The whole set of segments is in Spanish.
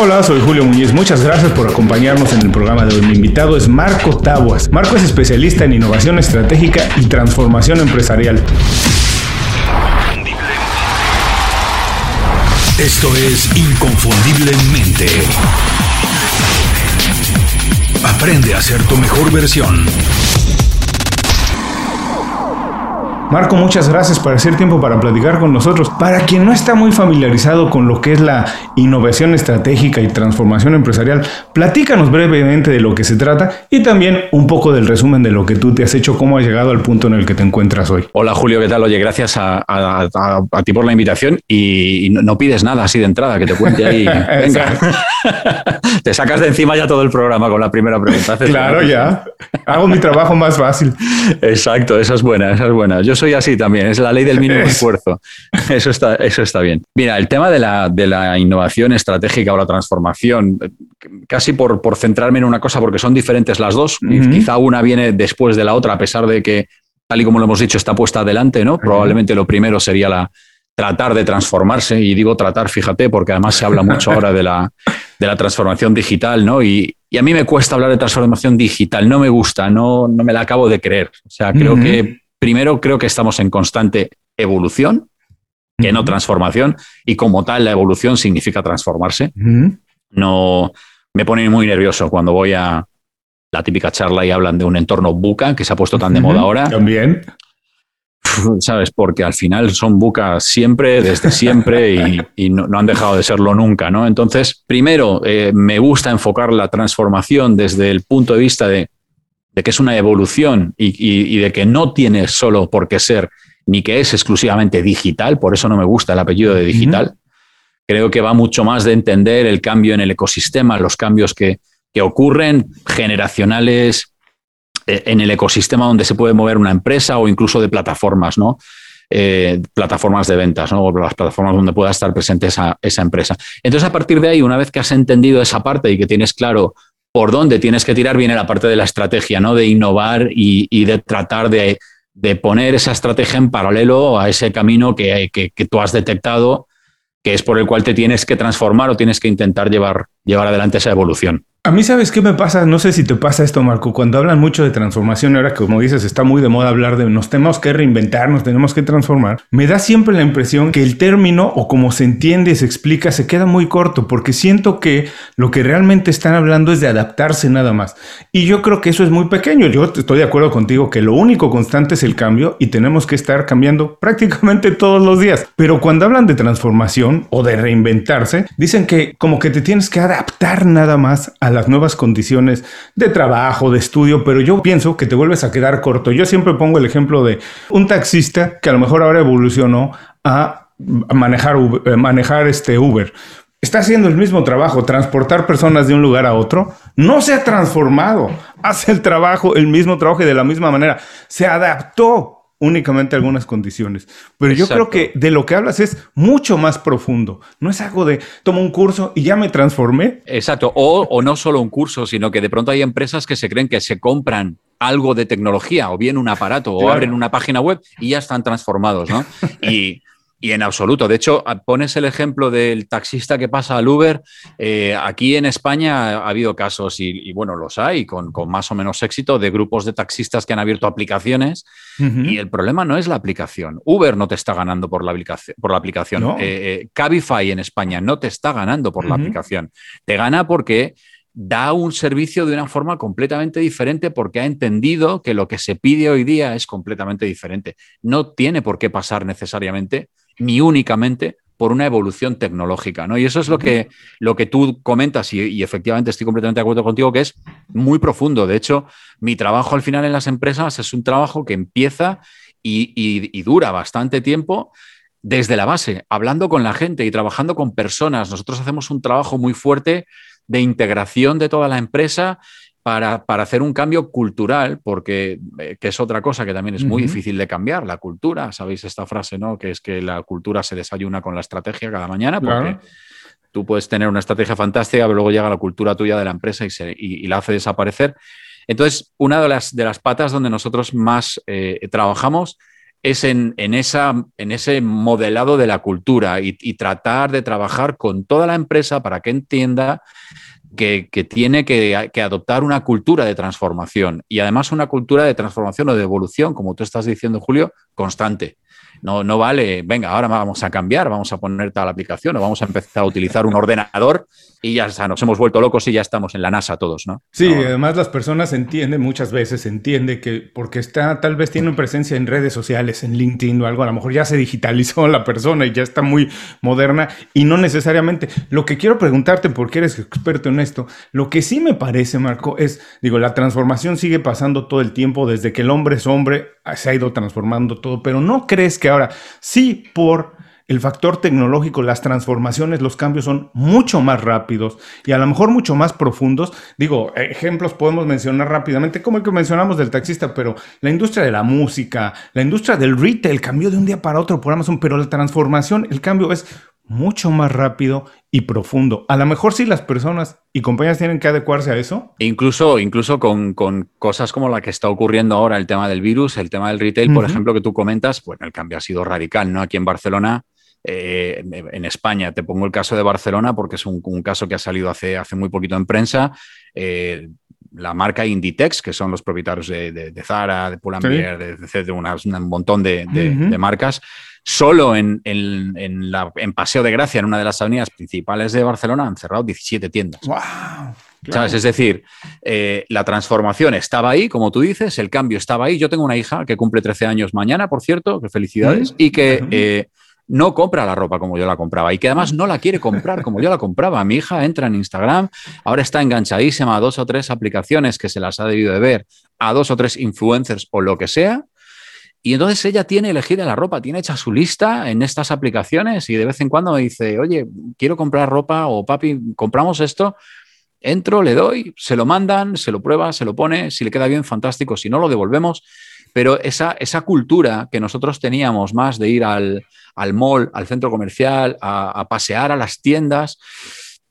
Hola, soy Julio Muñiz. Muchas gracias por acompañarnos en el programa de hoy. Mi invitado es Marco Tabuas. Marco es especialista en innovación estratégica y transformación empresarial. Esto es Inconfundiblemente. Aprende a ser tu mejor versión. Marco, muchas gracias por hacer tiempo para platicar con nosotros. Para quien no está muy familiarizado con lo que es la innovación estratégica y transformación empresarial, platícanos brevemente de lo que se trata y también un poco del resumen de lo que tú te has hecho, cómo has llegado al punto en el que te encuentras hoy. Hola Julio, ¿qué tal? Oye, gracias a, ti por la invitación y, no, pides nada así de entrada, que te cuente ahí. Venga, te sacas de encima ya todo el programa con la primera pregunta. Claro, ya. Hago mi trabajo más fácil. Exacto, esa es buena, esa es buena. Yo soy así también, es la ley del mínimo esfuerzo. Eso está, eso está bien. Mira, el tema de la, de la innovación estratégica o la transformación, casi por, por, centrarme en una cosa, porque son diferentes las dos, quizá una viene después de la otra, a pesar de que, tal y como lo hemos dicho, está puesta adelante, ¿no? Probablemente lo primero sería la, tratar de transformarse, y digo tratar, fíjate, porque además se habla mucho ahora de la, de la transformación digital, ¿no? Y, y, a mí me cuesta hablar de transformación digital, no me gusta, no, no me la acabo de creer. O sea, creo que primero creo que estamos en constante evolución, que no transformación, y como tal la evolución significa transformarse. No me pone muy nervioso cuando voy a la típica charla y hablan de un entorno buca que se ha puesto tan de moda ahora. También. ¿Sabes? Porque al final son bucas siempre, desde siempre, y, no, han dejado de serlo nunca, ¿no? Entonces, primero, eh, me gusta enfocar la transformación desde el punto de vista de de que es una evolución y, de que no tiene solo por qué ser ni que es exclusivamente digital, por eso no me gusta el apellido de digital. Creo que va mucho más de entender el cambio en el ecosistema, los cambios que, ocurren generacionales eh, en el ecosistema donde se puede mover una empresa o incluso de plataformas, ¿no? Eh, plataformas de ventas, ¿no? O las plataformas donde pueda estar presente esa, esa, empresa. Entonces, a partir de ahí, una vez que has entendido esa parte y que tienes claro por dónde tienes que tirar viene la parte de la estrategia, ¿no? De innovar y, de tratar de, poner esa estrategia en paralelo a ese camino que, que, tú has detectado, que es por el cual te tienes que transformar o tienes que intentar llevar, llevar adelante esa evolución. A mí, ¿sabes qué me pasa? No sé si te pasa esto, Marco. Cuando hablan mucho de transformación, ahora como dices, está muy de moda hablar de nos tenemos que reinventar, nos tenemos que transformar. Me da siempre la impresión que el término, o como se entiende, se explica, se queda muy corto, porque siento que lo que realmente están hablando es de adaptarse nada más. Y yo creo que eso es muy pequeño. Yo estoy de acuerdo contigo que lo único constante es el cambio y tenemos que estar cambiando prácticamente todos los días. Pero cuando hablan de transformación o de reinventarse, dicen que como que te tienes que adaptar nada más a la las nuevas condiciones de trabajo, de estudio, pero yo pienso que te vuelves a quedar corto. Yo siempre pongo el ejemplo de un taxista que a lo mejor ahora evolucionó a manejar, eh, manejar este Uber. Está haciendo el mismo trabajo, transportar personas de un lugar a otro. No se ha transformado. Hace el trabajo, el mismo trabajo y de la misma manera. Se adaptó únicamente algunas condiciones. Pero yo creo que de lo que hablas es mucho más profundo. No es algo de tomo un curso y ya me transformé. Exacto. O, no solo un curso, sino que de pronto hay empresas que se creen que se compran algo de tecnología o bien un aparato o abren una página web y ya están transformados, ¿no? Y y en absoluto. De hecho, pones el ejemplo del taxista que pasa al Uber. Eh, aquí en España ha habido casos, y, bueno, los hay, con, más o menos éxito, de grupos de taxistas que han abierto aplicaciones. Y el problema no es la aplicación. Uber no te está ganando por la aplicación. Por la aplicación. Eh, eh, Cabify en España no te está ganando por la aplicación. Te gana porque da un servicio de una forma completamente diferente porque ha entendido que lo que se pide hoy día es completamente diferente. No tiene por qué pasar necesariamente ni únicamente por una evolución tecnológica, ¿no? Y eso es lo que, lo que tú comentas y, efectivamente estoy completamente de acuerdo contigo, que es muy profundo. De hecho, mi trabajo al final en las empresas es un trabajo que empieza y, dura bastante tiempo desde la base, hablando con la gente y trabajando con personas. Nosotros hacemos un trabajo muy fuerte de integración de toda la empresa para, hacer un cambio cultural, porque eh, que es otra cosa que también es muy difícil de cambiar, la cultura, sabéis esta frase, ¿no? Que es que la cultura se desayuna con la estrategia cada mañana, porque tú puedes tener una estrategia fantástica, pero luego llega la cultura tuya de la empresa y, se, y, la hace desaparecer. Entonces, una de las, de las patas donde nosotros más eh, trabajamos es en, esa, en ese modelado de la cultura y, tratar de trabajar con toda la empresa para que entienda que, tiene que, adoptar una cultura de transformación y además una cultura de transformación o de evolución, como tú estás diciendo, Julio, constante. No, no vale, venga, ahora vamos a cambiar, vamos a poner tal aplicación o vamos a empezar a utilizar un ordenador y ya está, nos hemos vuelto locos y ya estamos en la NASA todos, ¿no? Sí, además las personas entienden, muchas veces entiende que porque está, tal vez tiene presencia en redes sociales, en LinkedIn o algo, a lo mejor ya se digitalizó la persona y ya está muy moderna y no necesariamente. Lo que quiero preguntarte, porque eres experto en esto, lo que sí me parece, Marco, es, digo, la transformación sigue pasando todo el tiempo, desde que el hombre es hombre, se ha ido transformando todo, pero ¿no crees que ahora sí por el factor tecnológico, las transformaciones, los cambios son mucho más rápidos y a lo mejor mucho más profundos. Digo, ejemplos podemos mencionar rápidamente, como el que mencionamos del taxista, pero la industria de la música, la industria del retail cambió de un día para otro por Amazon, pero la transformación, el cambio es mucho más rápido y profundo. A lo mejor sí las personas y compañías tienen que adecuarse a eso. Incluso, incluso con, cosas como la que está ocurriendo ahora, el tema del virus, el tema del retail, por ejemplo, que tú comentas, bueno, el cambio ha sido radical, ¿no? Aquí en Barcelona, eh, en España, te pongo el caso de Barcelona porque es un, caso que ha salido hace, hace muy poquito en prensa. Eh, la marca Inditex, que son los propietarios de, Zara, de Pull&Bear, de, un montón de, marcas, solo en, la, en, Paseo de Gracia, en una de las avenidas principales de Barcelona, han cerrado 17 tiendas. ¿Sabes? Es decir, eh, la transformación estaba ahí, como tú dices, el cambio estaba ahí. Yo tengo una hija que cumple 13 años mañana, por cierto, que felicidades, y que eh, no compra la ropa como yo la compraba y que además no la quiere comprar como yo la compraba. Mi hija entra en Instagram, ahora está enganchadísima a dos o tres aplicaciones que se las ha debido de ver, a dos o tres influencers o lo que sea. Y entonces ella tiene elegida la ropa, tiene hecha su lista en estas aplicaciones y de vez en cuando me dice, oye, quiero comprar ropa o papi, compramos esto. Entro, le doy, se lo mandan, se lo prueba, se lo pone, si le queda bien, fantástico, si no, lo devolvemos. Pero esa, esa cultura que nosotros teníamos más de ir al, al mall, al centro comercial, a, pasear a las tiendas,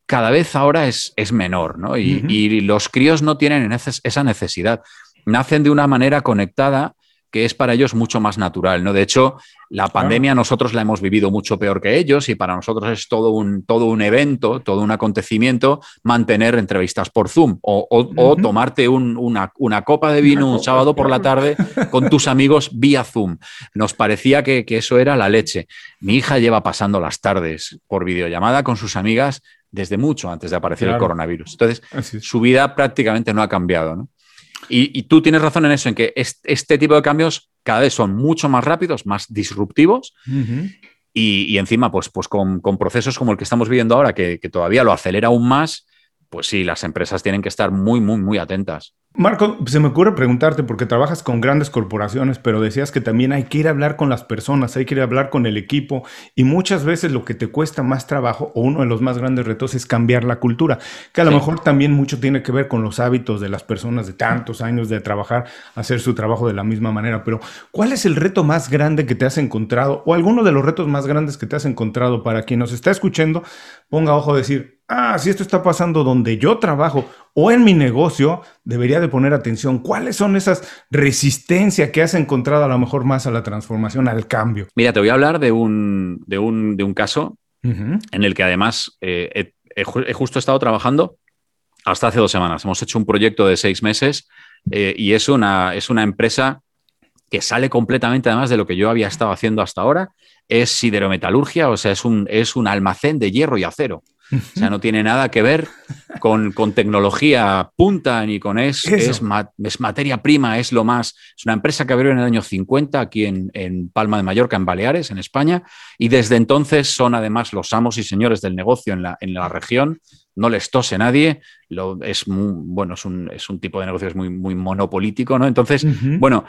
cada vez ahora es, es menor, ¿no? Y, los críos no tienen esa necesidad. Nacen de una manera conectada que es para ellos mucho más natural, ¿no? De hecho, la pandemia nosotros la hemos vivido mucho peor que ellos y para nosotros es todo un, todo un evento, todo un acontecimiento mantener entrevistas por Zoom o, tomarte una, copa de vino un sábado por la tarde con tus amigos vía Zoom. Nos parecía que, eso era la leche. Mi hija lleva pasando las tardes por videollamada con sus amigas desde mucho antes de aparecer el coronavirus. Entonces, su vida prácticamente no ha cambiado, ¿no? Y, tú tienes razón en eso, en que este, tipo de cambios cada vez son mucho más rápidos, más disruptivos. y, encima, pues, pues con, procesos como el que estamos viviendo ahora, que, que todavía lo acelera aún más, pues sí, las empresas tienen que estar muy, muy, muy atentas. Marco, se me ocurre preguntarte, porque trabajas con grandes corporaciones, pero decías que también hay que ir a hablar con las personas, hay que ir a hablar con el equipo, y muchas veces lo que te cuesta más trabajo, o uno de los más grandes retos, es cambiar la cultura, que a lo mejor también mucho tiene que ver con los hábitos de las personas de tantos años de trabajar, hacer su trabajo de la misma manera. Pero, ¿cuál es el reto más grande que te has encontrado, o alguno de los retos más grandes que te has encontrado para quien nos está escuchando? Ponga ojo a decir, ah, si esto está pasando donde yo trabajo o en mi negocio, debería de poner atención. ¿Cuáles son esas resistencias que has encontrado a lo mejor más a la transformación, al cambio? Mira, te voy a hablar de un, de un, de un caso en el que además eh, he, justo estado trabajando hasta hace dos semanas. Hemos hecho un proyecto de seis meses eh, y es una, es una empresa que sale completamente además de lo que yo había estado haciendo hasta ahora. Es siderometalurgia, o sea, es un, es un almacén de hierro y acero. O sea, no tiene nada que ver con, tecnología punta ni con es, es, materia prima, es lo más. Es una empresa que abrió en el año 50 aquí en, Palma de Mallorca, en Baleares, en España, y desde entonces son además los amos y señores del negocio en la, en la región. No les tose nadie, lo, es bueno, es un, es un, tipo de negocio muy, muy monopolítico, ¿no? Entonces, bueno,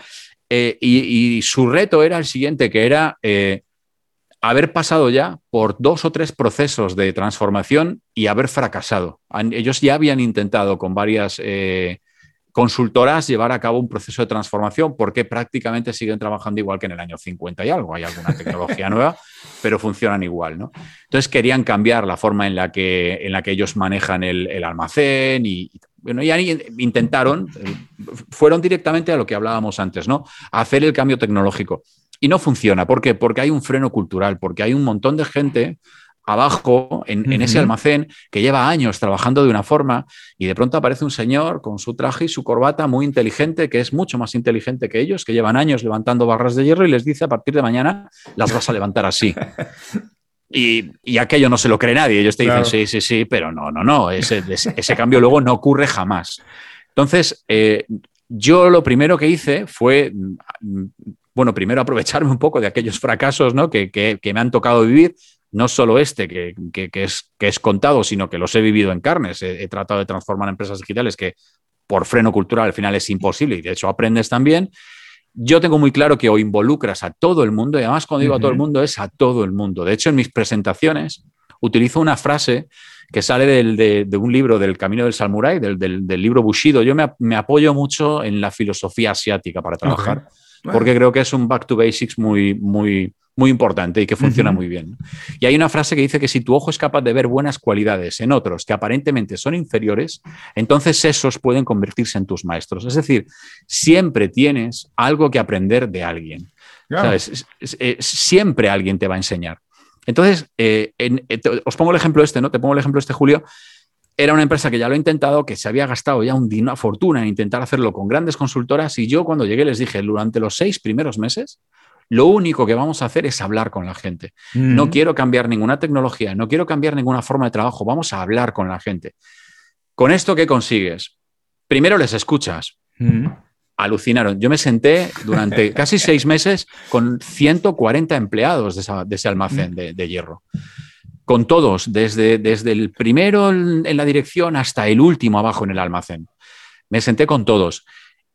eh, y, su reto era el siguiente, que era eh, haber pasado ya por dos o tres procesos de transformación y haber fracasado. Ellos ya habían intentado con varias eh, consultoras llevar a cabo un proceso de transformación porque prácticamente siguen trabajando igual que en el año 50 y algo. Hay alguna tecnología nueva, pero funcionan igual. ¿no? Entonces querían cambiar la forma en la que, en la que ellos manejan el, almacén y, bueno, ya intentaron, eh, fueron directamente a lo que hablábamos antes, ¿no? A hacer el cambio tecnológico. Y no funciona. ¿Por qué? Porque hay un freno cultural, porque hay un montón de gente abajo en, ese almacén que lleva años trabajando de una forma y de pronto aparece un señor con su traje y su corbata muy inteligente, que es mucho más inteligente que ellos, que llevan años levantando barras de hierro y les dice a partir de mañana las vas a levantar así. Y, aquello no se lo cree nadie. Ellos te dicen, sí, sí, sí, pero no, no, no. Ese, ese, cambio luego no ocurre jamás. Entonces, eh, yo lo primero que hice fue, bueno, primero aprovecharme un poco de aquellos fracasos ¿no? que, que, que me han tocado vivir, no solo este que, es, que es contado, sino que los he vivido en carnes. He, tratado de transformar empresas digitales que por freno cultural al final es imposible y de hecho aprendes también. Yo tengo muy claro que o involucras a todo el mundo y además cuando digo a todo el mundo es a todo el mundo. De hecho, en mis presentaciones utilizo una frase que sale de, un libro del Camino del Samurai, del, del, libro Bushido. Yo me, apoyo mucho en la filosofía asiática para trabajar, porque creo que es un back to basics muy, muy, muy importante y que funciona muy bien. Y hay una frase que dice que si tu ojo es capaz de ver buenas cualidades en otros que aparentemente son inferiores, entonces esos pueden convertirse en tus maestros. Es decir, siempre tienes algo que aprender de alguien. Eh, siempre alguien te va a enseñar. Entonces, eh, eh, os pongo el ejemplo este, ¿no? Te pongo el ejemplo este, Julio. Era una empresa que ya lo ha intentado, que se había gastado ya una fortuna en intentar hacerlo con grandes consultoras y yo cuando llegué les dije, durante los seis primeros meses, lo único que vamos a hacer es hablar con la gente. No quiero cambiar ninguna tecnología, no quiero cambiar ninguna forma de trabajo, vamos a hablar con la gente. ¿Con esto qué consigues? Primero les escuchas. Alucinaron. Yo me senté durante casi seis meses con 140 empleados de, ese almacén de, hierro con todos, desde, desde el primero en, la dirección hasta el último abajo en el almacén. Me senté con todos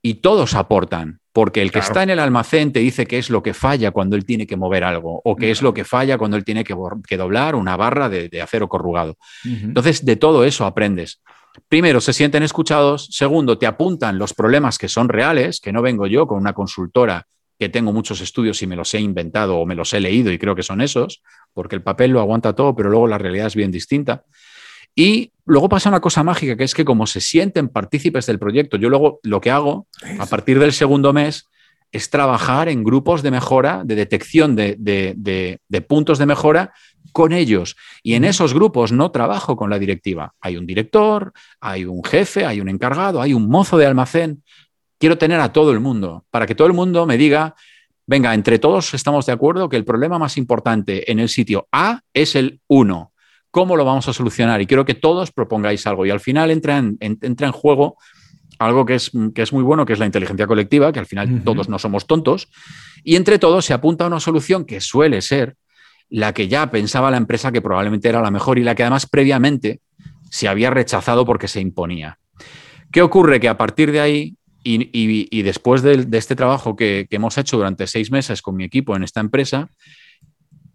y todos aportan. Porque el que está en el almacén te dice qué es lo que falla cuando él tiene que mover algo, o qué es lo que falla cuando él tiene que, doblar una barra de, acero corrugado. Entonces, de todo eso aprendes. Primero, se sienten escuchados. Segundo, te apuntan los problemas que son reales, que no vengo yo con una consultora que tengo muchos estudios y me los he inventado o me los he leído y creo que son esos, porque el papel lo aguanta todo, pero luego la realidad es bien distinta. Y luego pasa una cosa mágica, que es que como se sienten partícipes del proyecto, yo luego lo que hago a partir del segundo mes es trabajar en grupos de mejora, de detección de, puntos de mejora con ellos. Y en esos grupos no trabajo con la directiva. Hay un director, hay un jefe, hay un encargado, hay un mozo de almacén. Quiero tener a todo el mundo para que todo el mundo me diga, venga, entre todos estamos de acuerdo que el problema más importante en el sitio A es el 1 ¿Cómo lo vamos a solucionar? Y quiero que todos propongáis algo. Y al final entra en, entra en juego algo que es, que es, muy bueno, que es la inteligencia colectiva, que al final todos no somos tontos. Y entre todos se apunta a una solución que suele ser la que ya pensaba la empresa que probablemente era la mejor y la que además previamente se había rechazado porque se imponía. ¿Qué ocurre? Que a partir de ahí y, después de, este trabajo que, que, hemos hecho durante seis meses con mi equipo en esta empresa,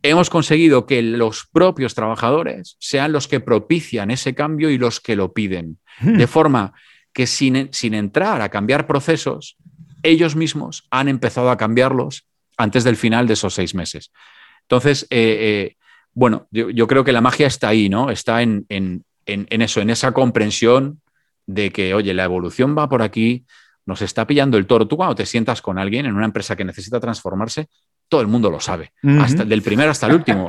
hemos conseguido que los propios trabajadores sean los que propician ese cambio y los que lo piden. Hmm. De forma que sin, sin, entrar a cambiar procesos, ellos mismos han empezado a cambiarlos antes del final de esos seis meses. Entonces, eh, eh, bueno, yo, creo que la magia está ahí, ¿no? Está en, en, en, eso, en esa comprensión de que, oye, la evolución va por aquí, nos está pillando el toro. Tú cuando te sientas con alguien en una empresa que necesita transformarse, todo el mundo lo sabe, hasta del primero hasta el último.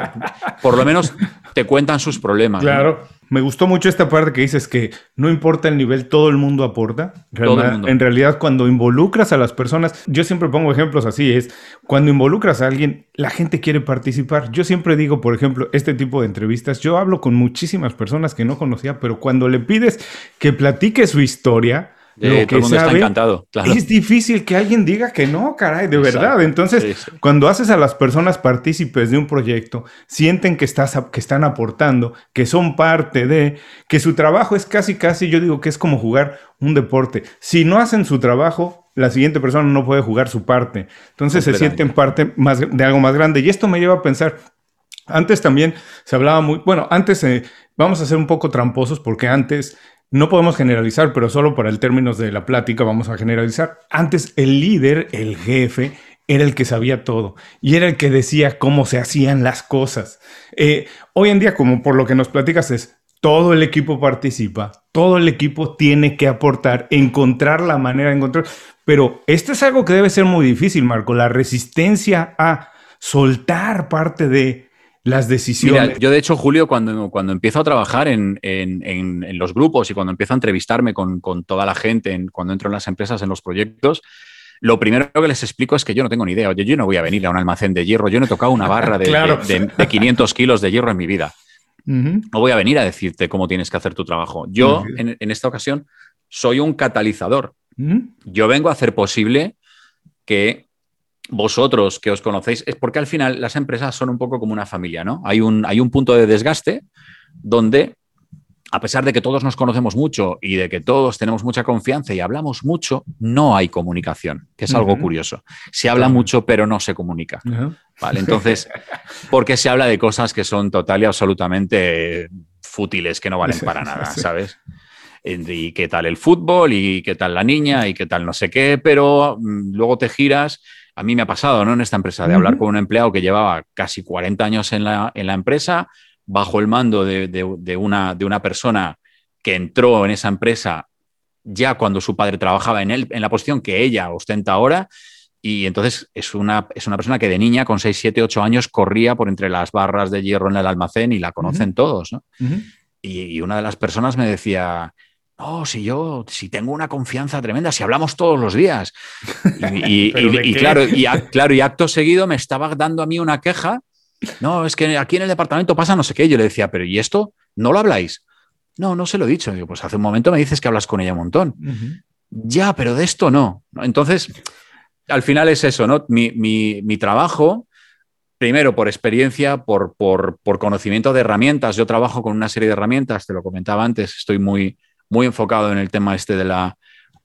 Por lo menos te cuentan sus problemas. Claro. Me gustó mucho esta parte que dices que no importa el nivel, todo el mundo aporta. todo el mundo. En realidad, cuando involucras a las personas, yo siempre pongo ejemplos así, es cuando involucras a alguien, la gente quiere participar. Yo siempre digo, por ejemplo, este tipo de entrevistas, yo hablo con muchísimas personas que no conocía, pero cuando le pides que platique su historia, lo que está encantado. Es difícil que alguien diga que no, caray, de verdad. Entonces, cuando haces a las personas partícipes de un proyecto, sienten que, estás, que están aportando, que son parte de, que su trabajo es casi, casi, yo digo que es como jugar un deporte. Si no hacen su trabajo, la siguiente persona no puede jugar su parte. Entonces se sienten parte más, de algo más grande. Y esto me lleva a pensar, antes también se hablaba muy, bueno, antes eh, vamos a ser un poco tramposos porque antes no podemos generalizar, pero solo para el términos de la plática vamos a generalizar. Antes el líder, el jefe, era el que sabía todo y era el que decía cómo se hacían las cosas. Eh, hoy en día, como por lo que nos platicas, es todo el equipo participa, todo el equipo tiene que aportar, encontrar la manera de encontrar. Pero esto es algo que debe ser muy difícil, Marco, la resistencia a soltar parte de las decisiones. Mira, yo de hecho, Julio, cuando, cuando empiezo a trabajar en, los grupos y cuando empiezo a entrevistarme con, toda la gente, cuando entro en las empresas, en los proyectos, lo primero que les explico es que yo no tengo ni idea. Oye, yo no voy a venir a un almacén de hierro, yo no he tocado una barra de, de 500 kilos de hierro en mi vida. No voy a venir a decirte cómo tienes que hacer tu trabajo. Yo, en, esta ocasión, soy un catalizador. Yo vengo a hacer posible que vosotros que os conocéis, es porque al final las empresas son un poco como una familia, ¿no? Hay un, hay un punto de desgaste donde, a pesar de que todos nos conocemos mucho y de que todos tenemos mucha confianza y hablamos mucho, no hay comunicación, que es algo curioso. Se habla mucho, pero no se comunica. Vale, entonces, porque se habla de cosas que son total y absolutamente fútiles, que no valen para nada, ¿sabes? Y qué tal el fútbol, y qué tal la niña, y qué tal no sé qué, pero mm, luego te giras. A mí me ha pasado, ¿no? En esta empresa, de hablar con un empleado que llevaba casi 40 años en la, en la empresa, bajo el mando de, una, de una persona que entró en esa empresa ya cuando su padre trabajaba en, él, en la posición que ella ostenta ahora y entonces es una, es una persona que de niña, con 6, 7, 8 años, corría por entre las barras de hierro en el almacén y la conocen todos. ¿no? y, una de las personas me decía, no, si yo, si tengo una confianza tremenda, si hablamos todos los días. Y, claro, y claro, y acto seguido me estaba dando a mí una queja. No, es que aquí en el departamento pasa no sé qué. Yo le decía, pero ¿y esto? ¿No lo habláis? No, no se lo he dicho. Digo, pues hace un momento me dices que hablas con ella un montón. Ya, pero de esto no. Entonces, al final es eso, ¿no? Mi, trabajo, primero por experiencia, por, por, conocimiento de herramientas. Yo trabajo con una serie de herramientas, te lo comentaba antes, estoy muy, muy enfocado en el tema este de la,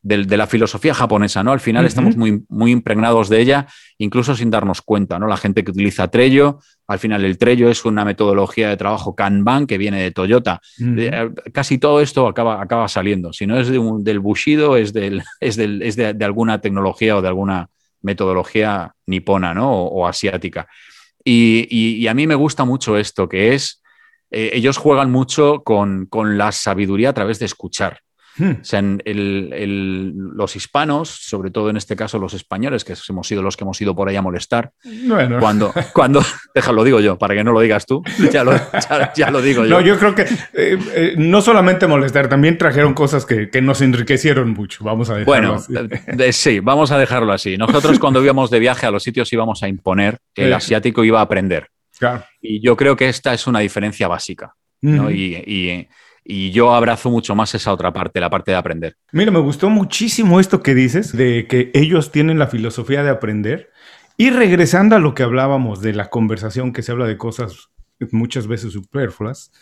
de, la filosofía japonesa, ¿no? Al final estamos muy, muy impregnados de ella, incluso sin darnos cuenta, ¿no? La gente que utiliza Trello, al final el Trello es una metodología de trabajo Kanban que viene de Toyota. Eh, casi todo esto acaba, acaba saliendo. Si no es del Bushido, es, del, es, del, es de, alguna tecnología o de alguna metodología nipona, ¿no? O, asiática. Y, a mí me gusta mucho esto, que es, eh, ellos juegan mucho con, con la sabiduría a través de escuchar. Hmm. O sea, los hispanos, sobre todo en este caso los españoles, que hemos sido los que hemos ido por ahí a molestar, bueno. cuando, cuando, déjalo digo yo, para que no lo digas tú, ya lo, ya, lo digo yo. No, yo creo que eh, eh, no solamente molestar, también trajeron cosas que, que, nos enriquecieron mucho, vamos a dejarlo bueno, así. sí, vamos a dejarlo así. Nosotros cuando íbamos de viaje a los sitios íbamos a imponer, que el asiático iba a aprender. Claro. Y yo creo que esta es una diferencia básica. ¿no? y, y y yo abrazo mucho más esa otra parte, la parte de aprender. Mira, me gustó muchísimo esto que dices, de que ellos tienen la filosofía de aprender. Y regresando a lo que hablábamos de la conversación, que se habla de cosas muchas veces superfluas,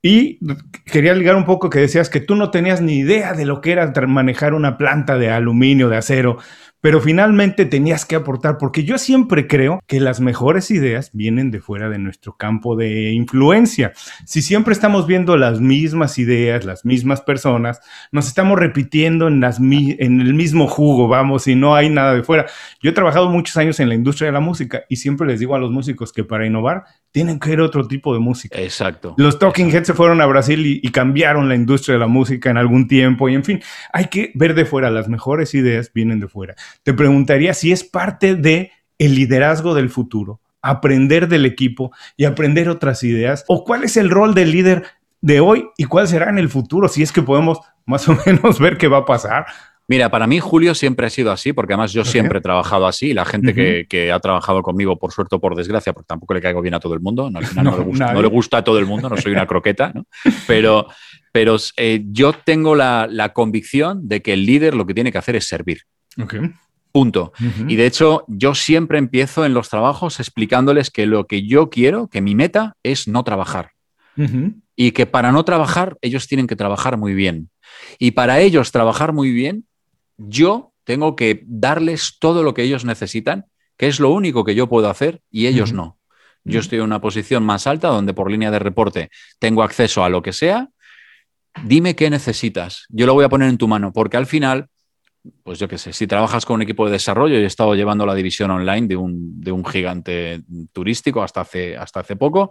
y quería ligar un poco que decías que tú no tenías ni idea de lo que era manejar una planta de aluminio, de acero, pero finalmente tenías que aportar, porque yo siempre creo que las mejores ideas vienen de fuera de nuestro campo de influencia. Si siempre estamos viendo las mismas ideas, las mismas personas, nos estamos repitiendo en, el mismo jugo, vamos, y no hay nada de fuera. Yo he trabajado muchos años en la industria de la música y siempre les digo a los músicos que para innovar tienen que ver otro tipo de música. Exacto. Los Talking Heads se fueron a Brasil y, y, cambiaron la industria de la música en algún tiempo y en fin, hay que ver de fuera, las mejores ideas vienen de fuera te preguntaría si es parte de el liderazgo del futuro, aprender del equipo y aprender otras ideas, o cuál es el rol del líder de hoy y cuál será en el futuro, si es que podemos más o menos ver qué va a pasar. Mira, para mí Julio siempre ha sido así, porque además yo siempre he trabajado así. La gente que, ha trabajado conmigo, por suerte o por desgracia, porque tampoco le caigo bien a todo el mundo, no, le, gusta, a todo el mundo, no soy una croqueta, pero, pero eh, yo tengo la, la, convicción de que el líder lo que tiene que hacer es servir. Okay. Punto. Y de hecho, yo siempre empiezo en los trabajos explicándoles que lo que yo quiero, que mi meta es no trabajar. Y que para no trabajar, ellos tienen que trabajar muy bien. Y para ellos trabajar muy bien, yo tengo que darles todo lo que ellos necesitan, que es lo único que yo puedo hacer y ellos no. Yo estoy en una posición más alta donde por línea de reporte tengo acceso a lo que sea. Dime qué necesitas. Yo lo voy a poner en tu mano, porque al final pues yo qué sé, si trabajas con un equipo de desarrollo, y he estado llevando la división online de un, gigante turístico hasta hace, hasta hace poco,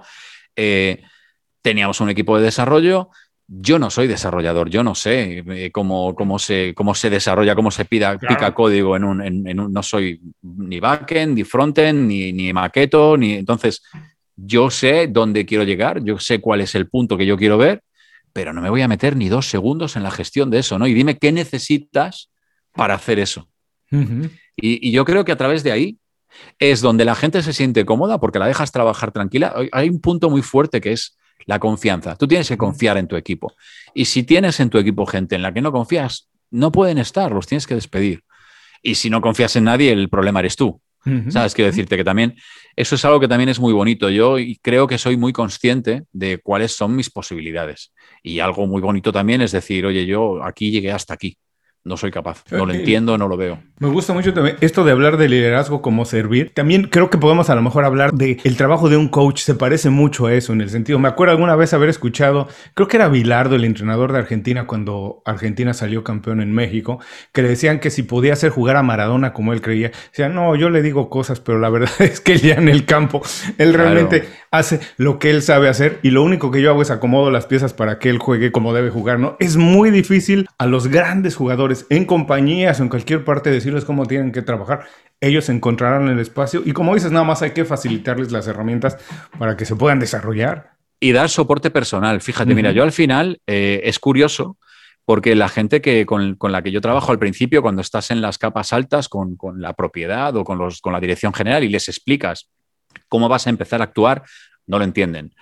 eh, teníamos un equipo de desarrollo. Yo no soy desarrollador, yo no sé eh, cómo, cómo, se, cómo se desarrolla, cómo se pida, pica código en un, en, un, No soy ni backend, ni frontend, ni, ni maqueto, ni. Entonces, yo sé dónde quiero llegar, yo sé cuál es el punto que yo quiero ver, pero no me voy a meter ni dos segundos en la gestión de eso, ¿no? Y dime qué necesitas para hacer eso. y, yo creo que a través de ahí es donde la gente se siente cómoda porque la dejas trabajar tranquila. Hay un punto muy fuerte que es la confianza. Tú tienes que confiar en tu equipo. Y si tienes en tu equipo gente en la que no confías, no pueden estar, los tienes que despedir. Y si no confías en nadie, el problema eres tú. ¿Sabes? Quiero decirte que también eso es algo que también es muy bonito. Yo creo que soy muy consciente de cuáles son mis posibilidades. Y algo muy bonito también es decir, oye, yo aquí llegué hasta aquí no soy capaz. No lo entiendo, no lo veo. Me gusta mucho también esto de hablar de liderazgo como servir. También creo que podemos a lo mejor hablar de el trabajo de un coach. Se parece mucho a eso en el sentido. Me acuerdo alguna vez haber escuchado, creo que era Bilardo, el entrenador de Argentina, cuando Argentina salió campeón en México, que le decían que si podía hacer jugar a Maradona como él creía. Decía, no, yo le digo cosas, pero la verdad es que ya en el campo, él realmente hace lo que él sabe hacer y lo único que yo hago es acomodo las piezas para que él juegue como debe jugar, ¿no? Es muy difícil a los grandes jugadores en compañías o en cualquier parte decirles cómo tienen que trabajar. Ellos encontrarán el espacio y como dices, nada más hay que facilitarles las herramientas para que se puedan desarrollar. Y dar soporte personal. Fíjate, mira, yo al final eh, es curioso porque la gente que, con, la que yo trabajo al principio, cuando estás en las capas altas con, la propiedad o con, los, con la dirección general y les explicas cómo vas a empezar a actuar, no lo entienden.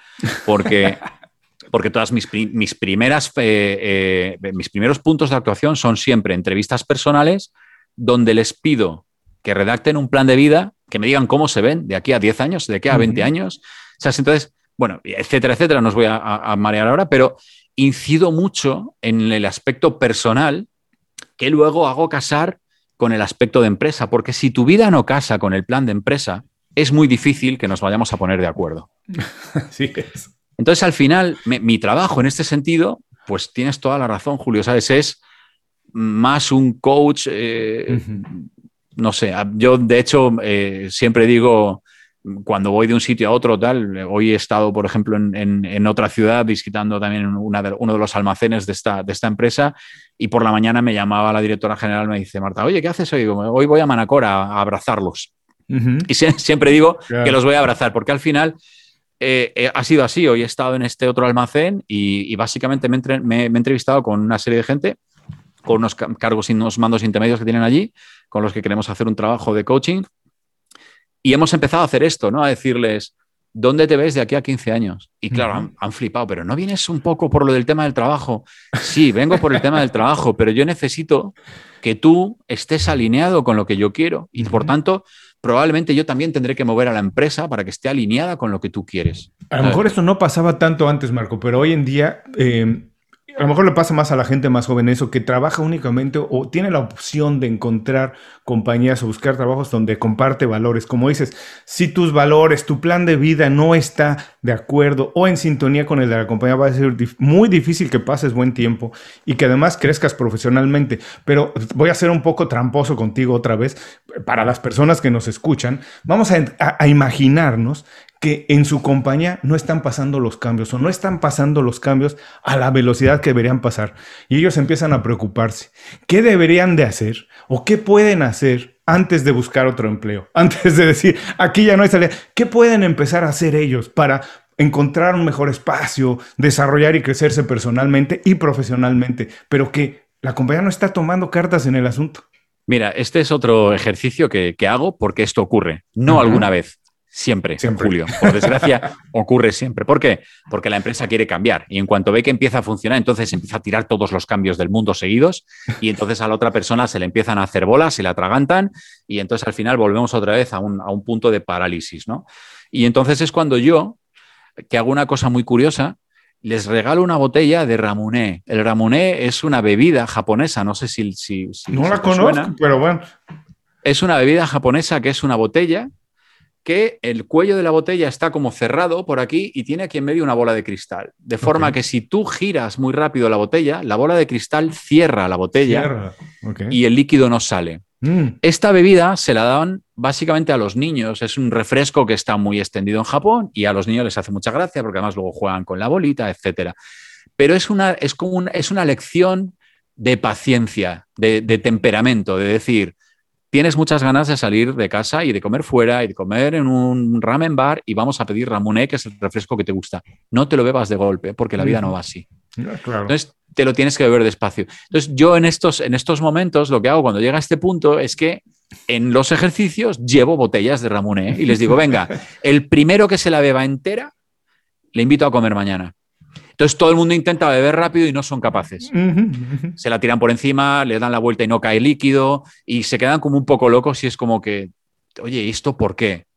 Porque porque todas mis, mis primeras, eh, eh, mis primeros puntos de actuación son siempre entrevistas personales donde les pido que redacten un plan de vida, que me digan cómo se ven de aquí a 10 años, de aquí a 20 años. O sea, entonces, bueno, etcétera, etcétera, no os voy a, marear ahora, pero incido mucho en el aspecto personal que luego hago casar con el aspecto de empresa, porque si tu vida no casa con el plan de empresa, es muy difícil que nos vayamos a poner de acuerdo. Sí es. Entonces, al final, mi trabajo en este sentido, pues tienes toda la razón, Julio, ¿sabes? Es más un coach, eh, no sé, yo de hecho eh, siempre digo, cuando voy de un sitio a otro, tal, hoy he estado, por ejemplo, en, otra ciudad visitando también uno de los almacenes de esta, de esta empresa y por la mañana me llamaba la directora general, me dice, Marta, oye, ¿qué haces hoy? Hoy voy a Manacor a, abrazarlos. Y siempre digo que los voy a abrazar, porque al final eh, eh, ha sido así. Hoy he estado en este otro almacén y, básicamente me, he entrevistado con una serie de gente, con unos cargos y unos mandos intermedios que tienen allí, con los que queremos hacer un trabajo de coaching. Y hemos empezado a hacer esto, ¿no? A decirles, ¿dónde te ves de aquí a 15 años? Y claro, han, flipado, pero ¿no vienes un poco por lo del tema del trabajo? Sí, vengo por el tema del trabajo, pero yo necesito que tú estés alineado con lo que yo quiero. Y por tanto, probablemente yo también tendré que mover a la empresa para que esté alineada con lo que tú quieres. A lo mejor esto no pasaba tanto antes, Marco, pero hoy en día eh, a lo mejor le pasa más a la gente más joven eso, que trabaja únicamente o tiene la opción de encontrar compañías o buscar trabajos donde comparte valores. Como dices, si tus valores, tu plan de vida no está de acuerdo o en sintonía con el de la compañía, va a ser muy difícil que pases buen tiempo y que además crezcas profesionalmente. Pero voy a ser un poco tramposo contigo otra vez. Para las personas que nos escuchan, vamos a, a imaginarnos que en su compañía no están pasando los cambios o no están pasando los cambios a la velocidad que deberían pasar. Y ellos empiezan a preocuparse. ¿Qué deberían de hacer o qué pueden hacer antes de buscar otro empleo? Antes de decir, aquí ya no hay salida. ¿Qué pueden empezar a hacer ellos para encontrar un mejor espacio, desarrollar y crecerse personalmente y profesionalmente? Pero que la compañía no está tomando cartas en el asunto. Mira, este es otro ejercicio que, hago porque esto ocurre, no alguna vez, Siempre, siempre, Julio. Por desgracia, ocurre siempre. ¿Por qué? Porque la empresa quiere cambiar y en cuanto ve que empieza a funcionar, entonces empieza a tirar todos los cambios del mundo seguidos y entonces a la otra persona se le empiezan a hacer bolas, se le atragantan y entonces al final volvemos otra vez a un, a un punto de parálisis, ¿no? Y entonces es cuando yo, que hago una cosa muy curiosa, les regalo una botella de Ramuné. El Ramuné es una bebida japonesa, no sé si... si, no la conozco, pero bueno. Es una bebida japonesa que es una botella que el cuello de la botella está como cerrado por aquí y tiene aquí en medio una bola de cristal. De forma que si tú giras muy rápido la botella, la bola de cristal cierra la botella y el líquido no sale. Mm. Esta bebida se la dan básicamente a los niños es un refresco que está muy extendido en Japón y a los niños les hace mucha gracia porque además luego juegan con la bolita, etc. Pero es una, es como es una lección de paciencia, de, temperamento, de decir, tienes muchas ganas de salir de casa y de comer fuera y de comer en un ramen bar y vamos a pedir ramoné, que es el refresco que te gusta. No te lo bebas de golpe porque la vida no va así. Entonces, te lo tienes que beber despacio. Entonces, yo en estos, en estos momentos lo que hago cuando llega a este punto es que en los ejercicios llevo botellas de Ramoné y les digo, venga, el primero que se la beba entera, le invito a comer mañana. Entonces todo el mundo intenta beber rápido y no son capaces. Se la tiran por encima, le dan la vuelta y no cae líquido y se quedan como un poco locos y es como que, oye, ¿esto por qué?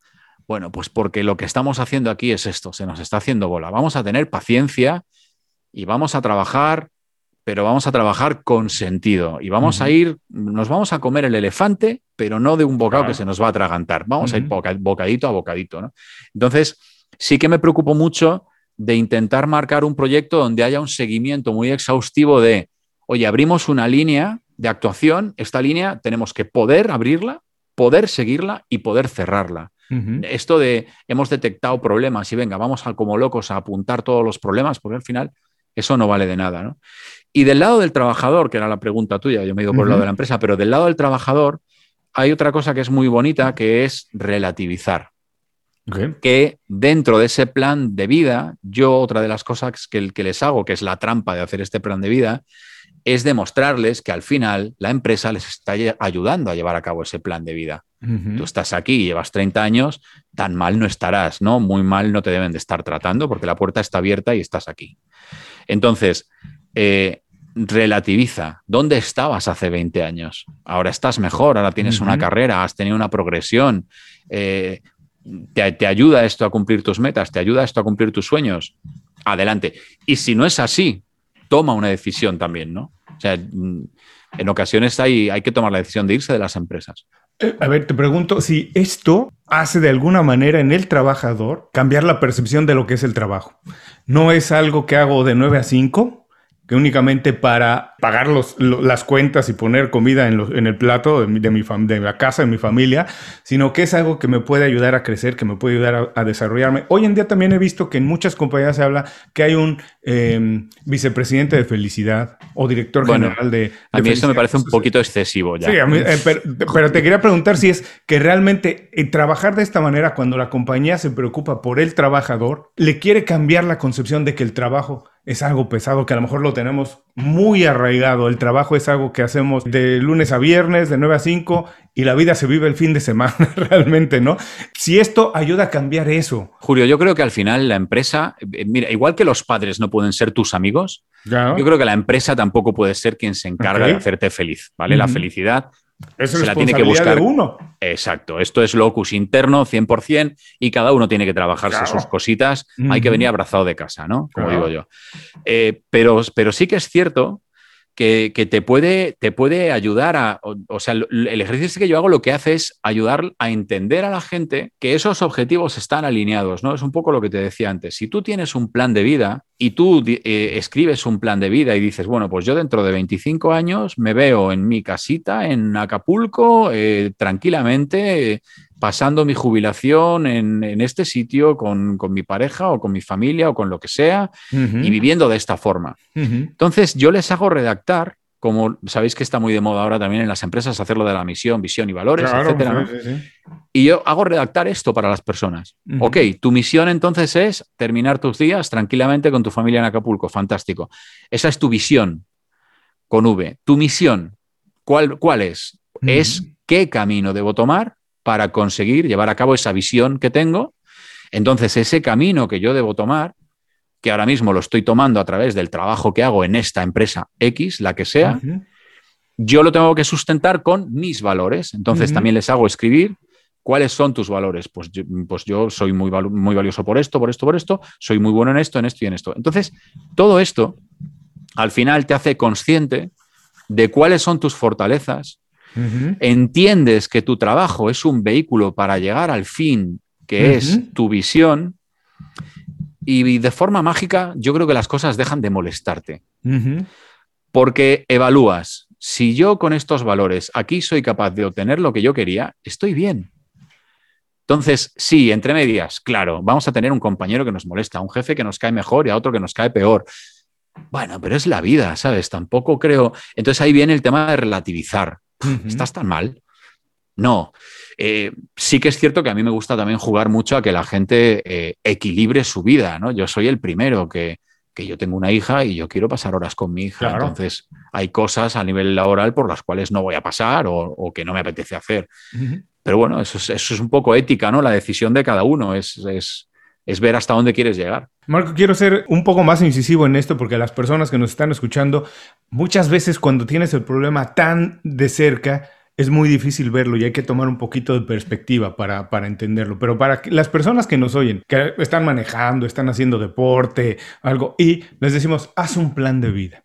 Bueno, pues porque lo que estamos haciendo aquí es esto, se nos está haciendo bola. Vamos a tener paciencia y vamos a trabajar pero vamos a trabajar con sentido y vamos a ir, nos vamos a comer el elefante, pero no de un bocado que se nos va a atragantar, vamos a ir bocadito a bocadito. Entonces, sí que me preocupo mucho de intentar marcar un proyecto donde haya un seguimiento muy exhaustivo de, oye, abrimos una línea de actuación, esta línea tenemos que poder abrirla, poder seguirla y poder cerrarla. Esto de hemos detectado problemas y venga, vamos a, como locos a apuntar todos los problemas, porque al final eso no vale de nada. ¿no? Y del lado del trabajador, que era la pregunta tuya, yo me he ido por el lado de la empresa, pero del lado del trabajador hay otra cosa que es muy bonita, que es relativizar. Que dentro de ese plan de vida, yo otra de las cosas que, que les hago, que es la trampa de hacer este plan de vida, es demostrarles que al final la empresa les está ayudando a llevar a cabo ese plan de vida. Tú estás aquí, llevas 30 años, tan mal no estarás, ¿no? Muy mal no te deben de estar tratando porque la puerta está abierta y estás aquí. Entonces, eh, relativiza. ¿Dónde estabas hace 20 años? Ahora estás mejor, ahora tienes una carrera, has tenido una progresión. Eh, te, ayuda esto a cumplir tus metas? ¿Te ayuda esto a cumplir tus sueños? Adelante. Y si no es así, toma una decisión también, ¿no? O sea, mm, en ocasiones hay, hay que tomar la decisión de irse de las empresas. Eh, a ver, te pregunto si esto hace de alguna manera en el trabajador cambiar la percepción de lo que es el trabajo. No es algo que hago de 9 a 5, que únicamente para pagar las cuentas y poner comida en, el plato de, mi, de, la casa, de mi familia, sino que es algo que me puede ayudar a crecer, que me puede ayudar a, desarrollarme. Hoy en día también he visto que en muchas compañías se habla que hay un em, vicepresidente de felicidad o director general de, A mí eso me parece un poquito excesivo ya. Sí, eh, pero, te quería preguntar si es que realmente eh, trabajar de esta manera cuando la compañía se preocupa por el trabajador, le quiere cambiar la concepción de que el trabajo es algo pesado que a lo mejor lo tenemos muy arraigado. El trabajo es algo que hacemos de lunes a viernes, de 9 a 5, y la vida se vive el fin de semana realmente, ¿no? Si esto ayuda a cambiar eso. Julio, yo creo que al final la empresa, eh, mira, igual que los padres no pueden ser tus amigos, yo creo que la empresa tampoco puede ser quien se encarga de hacerte feliz, ¿vale? La felicidad eso se la tiene que buscar. De uno. Exacto. Esto es locus interno, 100%, y cada uno tiene que trabajarse sus cositas. Hay que venir abrazado de casa, ¿no? Como digo yo. Eh, pero, pero sí que es cierto que, te, puede, te puede ayudar a, o, sea, el ejercicio que yo hago lo que hace es ayudar a entender a la gente que esos objetivos están alineados, ¿no? Es un poco lo que te decía antes. Si tú tienes un plan de vida y tú eh, escribes un plan de vida y dices, bueno, pues yo dentro de 25 años me veo en mi casita en Acapulco, eh, tranquilamente, pasando mi jubilación en, este sitio con, mi pareja o con mi familia o con lo que sea y viviendo de esta forma. Entonces yo les hago redactar, como sabéis que está muy de moda ahora también en las empresas hacerlo de la misión, visión y valores, etcétera. Y yo hago redactar esto para las personas. Ok, tu misión entonces es terminar tus días tranquilamente con tu familia en Acapulco. Fantástico. Esa es tu visión con V. Tu misión, ¿cuál, cuál es? Es qué camino debo tomar para conseguir llevar a cabo esa visión que tengo. Entonces, ese camino que yo debo tomar, que ahora mismo lo estoy tomando a través del trabajo que hago en esta empresa X, la que sea, yo lo tengo que sustentar con mis valores. Entonces, también les hago escribir ¿Cuáles son tus valores? Pues yo, pues yo soy muy, muy, valioso por esto, por esto, por esto, soy muy bueno en esto, en esto y en esto. Entonces, todo esto al final te hace consciente de cuáles son tus fortalezas, entiendes que tu trabajo es un vehículo para llegar al fin, que es tu visión, y de forma mágica yo creo que las cosas dejan de molestarte. Porque evalúas, si yo con estos valores aquí soy capaz de obtener lo que yo quería, estoy bien. Entonces, sí, entre medias, claro, vamos a tener un compañero que nos molesta, un jefe que nos cae mejor y a otro que nos cae peor. Bueno, pero es la vida, ¿sabes? Tampoco creo. Entonces ahí viene el tema de relativizar. ¿Estás tan mal? No. Eh, sí que es cierto que a mí me gusta también jugar mucho a que la gente eh, equilibre su vida, ¿no? Yo soy el primero que, que, yo tengo una hija y yo quiero pasar horas con mi hija. Entonces hay cosas a nivel laboral por las cuales no voy a pasar o, que no me apetece hacer. Pero bueno, eso es, eso es, un poco ética, ¿no? La decisión de cada uno es, es, es ver hasta dónde quieres llegar. Marco, quiero ser un poco más incisivo en esto porque las personas que nos están escuchando, muchas veces cuando tienes el problema tan de cerca, es muy difícil verlo y hay que tomar un poquito de perspectiva para, para, entenderlo. Pero para las personas que nos oyen, que están manejando, están haciendo deporte, algo, y les decimos, haz un plan de vida.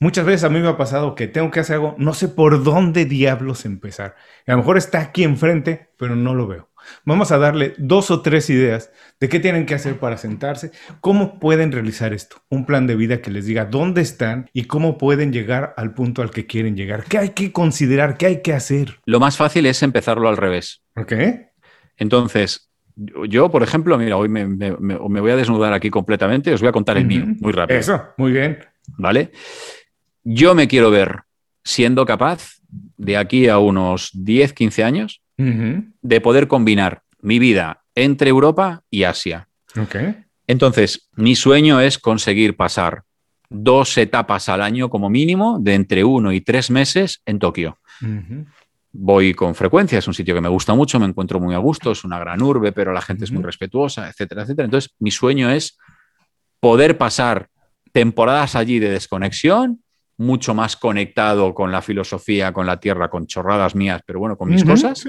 Muchas veces a mí me ha pasado que tengo que hacer algo, no sé por dónde diablos empezar. a lo mejor está aquí enfrente, pero no lo veo. Vamos a darle dos o tres ideas de qué tienen que hacer para sentarse, cómo pueden realizar esto, un plan de vida que les diga dónde están y cómo pueden llegar al punto al que quieren llegar, qué hay que considerar, qué hay que hacer. Lo más fácil es empezarlo al revés. ¿Ok? Entonces, yo, por ejemplo, mira, hoy me, voy a desnudar aquí completamente, os voy a contar el mío, muy rápido. Eso, muy bien. ¿Vale? Yo me quiero ver siendo capaz de aquí a unos 10, 15 años de poder combinar mi vida entre Europa y Asia. Entonces, mi sueño es conseguir pasar dos etapas al año como mínimo de entre uno y tres meses en Tokio. Voy con frecuencia, es un sitio que me gusta mucho, me encuentro muy a gusto, es una gran urbe, pero la gente es muy respetuosa, etcétera, etcétera. Entonces, mi sueño es poder pasar temporadas allí de desconexión mucho más conectado con la filosofía, con la tierra, con chorradas mías, pero bueno, con mis cosas.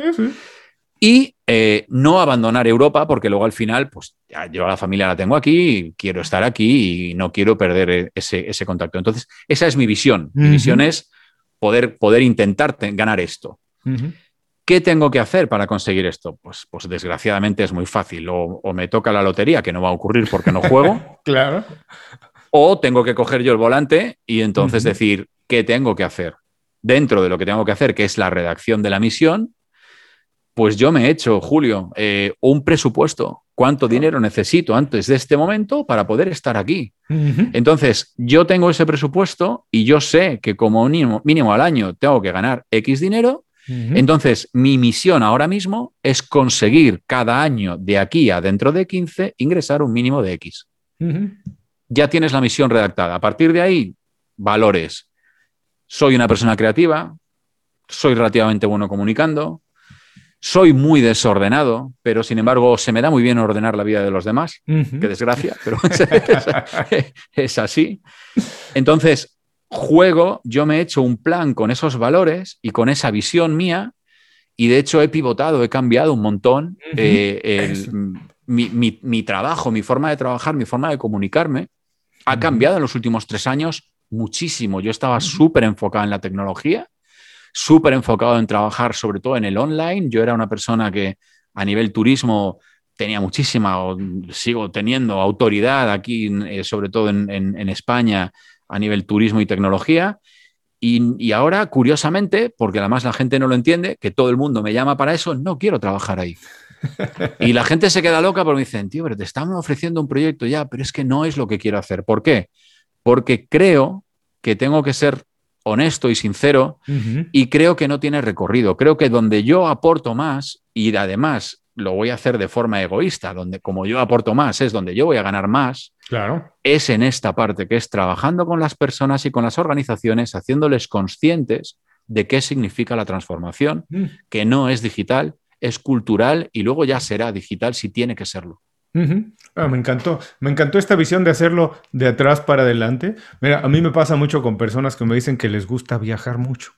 Y eh, no abandonar Europa, porque luego al final, pues yo a la familia la tengo aquí, quiero estar aquí y no quiero perder e-, ese, contacto. Entonces, esa es mi visión. Mi visión es poder, poder intentar ganar esto. ¿Qué tengo que hacer para conseguir esto? Pues, pues desgraciadamente es muy fácil. O, o, me toca la lotería, que no va a ocurrir porque no juego. claro. O tengo que coger yo el volante y entonces decir qué tengo que hacer. Dentro de lo que tengo que hacer, que es la redacción de la misión, pues yo me he hecho, Julio, eh, un presupuesto. ¿Cuánto dinero necesito antes de este momento para poder estar aquí? Entonces, yo tengo ese presupuesto y yo sé que como mínimo, mínimo al año tengo que ganar X dinero. Entonces, mi misión ahora mismo es conseguir cada año de aquí a dentro de 15 ingresar un mínimo de X ya tienes la misión redactada. A partir de ahí, valores. Soy una persona creativa, soy relativamente bueno comunicando, soy muy desordenado, pero sin embargo se me da muy bien ordenar la vida de los demás. Qué desgracia, pero es, así. Entonces, juego, yo me he hecho un plan con esos valores y con esa visión mía, y de hecho he pivotado, he cambiado un montón eh, mi, mi, trabajo, mi forma de trabajar, mi forma de comunicarme, ha cambiado en los últimos tres años muchísimo. Yo estaba súper enfocado en la tecnología, súper enfocado en trabajar sobre todo en el online. Yo era una persona que a nivel turismo tenía muchísima, o sigo teniendo autoridad aquí, eh, sobre todo en, España, a nivel turismo y tecnología. Y, y, ahora, curiosamente, porque además la gente no lo entiende, que todo el mundo me llama para eso, no quiero trabajar ahí. Y la gente se queda loca porque me dicen, tío, pero te estamos ofreciendo un proyecto ya, pero es que no es lo que quiero hacer. ¿Por qué? Porque creo que tengo que ser honesto y sincero y creo que no tiene recorrido. Creo que donde yo aporto más y además lo voy a hacer de forma egoísta, donde como yo aporto más es donde yo voy a ganar más, claro. es en esta parte que es trabajando con las personas y con las organizaciones, haciéndoles conscientes de qué significa la transformación, mm. que no es digital, es cultural y luego ya será digital si tiene que serlo. Ah, me encantó, me encantó esta visión de hacerlo de atrás para adelante. Mira, a mí me pasa mucho con personas que me dicen que les gusta viajar mucho.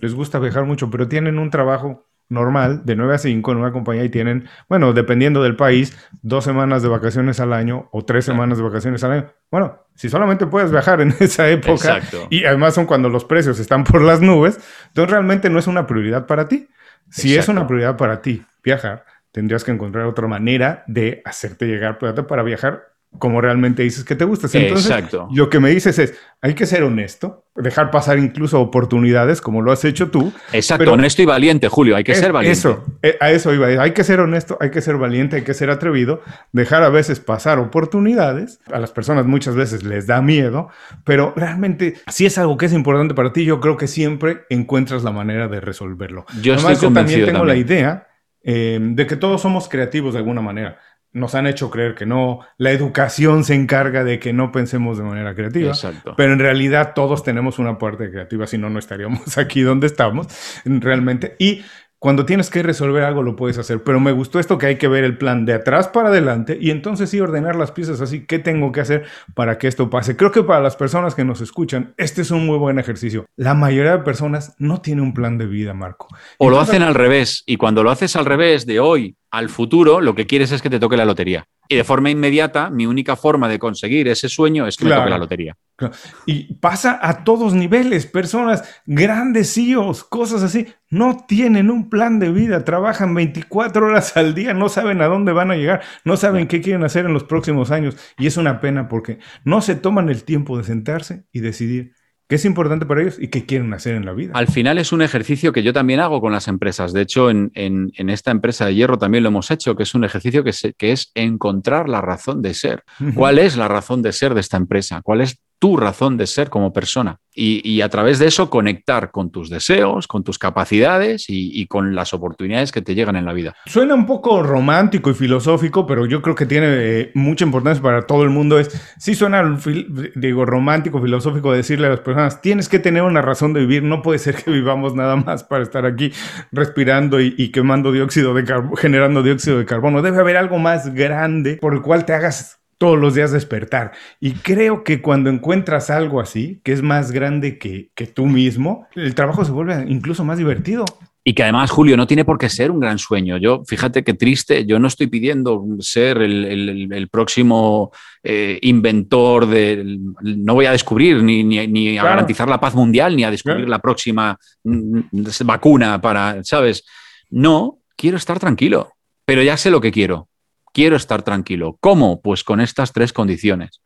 Les gusta viajar mucho, pero tienen un trabajo normal de 9 a 5 en una compañía y tienen, bueno, dependiendo del país, dos semanas de vacaciones al año o tres semanas de vacaciones al año. Bueno, si solamente puedes viajar en esa época y además son cuando los precios están por las nubes, entonces realmente no es una prioridad para ti. Si es una prioridad para ti viajar, tendrías que encontrar otra manera de hacerte llegar plata para viajar como realmente dices que te gustas. Entonces, Exacto. lo que me dices es, hay que ser honesto, dejar pasar incluso oportunidades como lo has hecho tú. Exacto, pero- honesto y valiente, Julio, hay que Es- ser valiente. Eso, eh, a eso iba. Hay que ser honesto, hay que ser valiente, hay que ser atrevido, dejar a veces pasar oportunidades. A las personas muchas veces les da miedo, pero realmente si es algo que es importante para ti, yo creo que siempre encuentras la manera de resolverlo. Yo Además, estoy yo también tengo la idea eh, de que todos somos creativos de alguna manera. Nos han hecho creer que no. La educación se encarga de que no pensemos de manera creativa. Exacto. Pero en realidad todos tenemos una parte creativa, si no, no estaríamos aquí donde estamos realmente. Y cuando tienes que resolver algo lo puedes hacer. Pero me gustó esto que hay que ver el plan de atrás para adelante y entonces sí ordenar las piezas así. ¿Qué tengo que hacer para que esto pase? Creo que para las personas que nos escuchan, este es un muy buen ejercicio. La mayoría de personas no tiene un plan de vida, Marco. O lo hacen al revés. Y cuando lo haces al revés, de hoy al futuro, lo que quieres es que te toque la lotería. Y de forma inmediata, mi única forma de conseguir ese sueño es que me Claro. toque la lotería. Claro. Y pasa a todos niveles, personas, grandes CEOs, cosas así, no tienen un plan de vida, trabajan 24 horas al día, no saben a dónde van a llegar, no saben qué quieren hacer en los próximos años. Y es una pena porque no se toman el tiempo de sentarse y decidir qué es importante para ellos y qué quieren hacer en la vida. Al final es un ejercicio que yo también hago con las empresas. De hecho, en, en- en esta empresa de hierro también lo hemos hecho, que es un ejercicio que, se- que es encontrar la razón de ser. ¿Cuál es la razón de ser de esta empresa? ¿Cuál es tu razón de ser como persona? Y, y a través de eso conectar con tus deseos, con tus capacidades y, y con las oportunidades que te llegan en la vida. Suena un poco romántico y filosófico, pero yo creo que tiene eh, mucha importancia para todo el mundo. Es, sí suena, digo, romántico, filosófico decirle a las personas, tienes que tener una razón de vivir, no puede ser que vivamos nada más para estar aquí respirando y, y quemando dióxido de carbono, generando dióxido de carbono. Debe haber algo más grande por el cual te hagas todos los días despertar. Y creo que cuando encuentras algo así, que es más grande que, que tú mismo, el trabajo se vuelve incluso más divertido. Y que además, Julio, no tiene por qué ser un gran sueño. Yo, fíjate qué triste, yo no estoy pidiendo ser el, el- el próximo eh, inventor de... No voy a descubrir ni, ni- ni a garantizar la paz mundial, ni a descubrir Claro. la próxima mm, vacuna para, ¿sabes? No, quiero estar tranquilo, pero ya sé lo que quiero. Quiero estar tranquilo. ¿Cómo? Pues con estas tres condiciones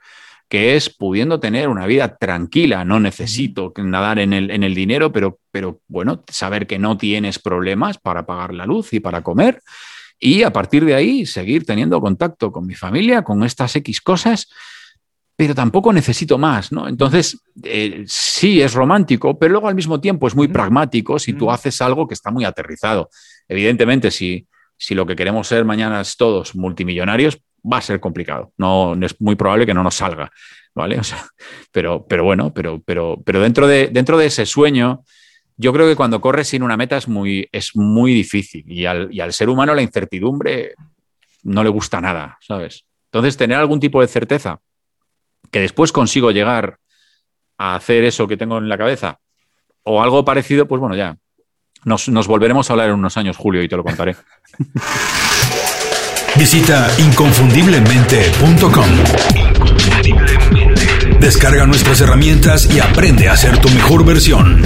que es pudiendo tener una vida tranquila. No necesito nadar en el, en el dinero, pero, pero bueno, saber que no tienes problemas para pagar la luz y para comer. Y a partir de ahí seguir teniendo contacto con mi familia, con estas X cosas, pero tampoco necesito más, ¿no? Entonces, eh, sí es romántico, pero luego al mismo tiempo es muy pragmático si tú haces algo que está muy aterrizado. Evidentemente, si, si lo que queremos ser mañana es todos multimillonarios, va a ser complicado. No, es muy probable que no nos salga, ¿vale? Pero, pero bueno, pero, pero, pero dentro, de, dentro de ese sueño, yo creo que cuando corres sin una meta es muy, es muy difícil y al, y al ser humano la incertidumbre no le gusta nada, ¿sabes? Entonces, tener algún tipo de certeza que después consigo llegar a hacer eso que tengo en la cabeza o algo parecido, pues bueno, ya. Nos, nos volveremos a hablar en unos años, Julio, y te lo contaré. Visita inconfundiblemente.com. Descarga nuestras herramientas y aprende a ser tu mejor versión.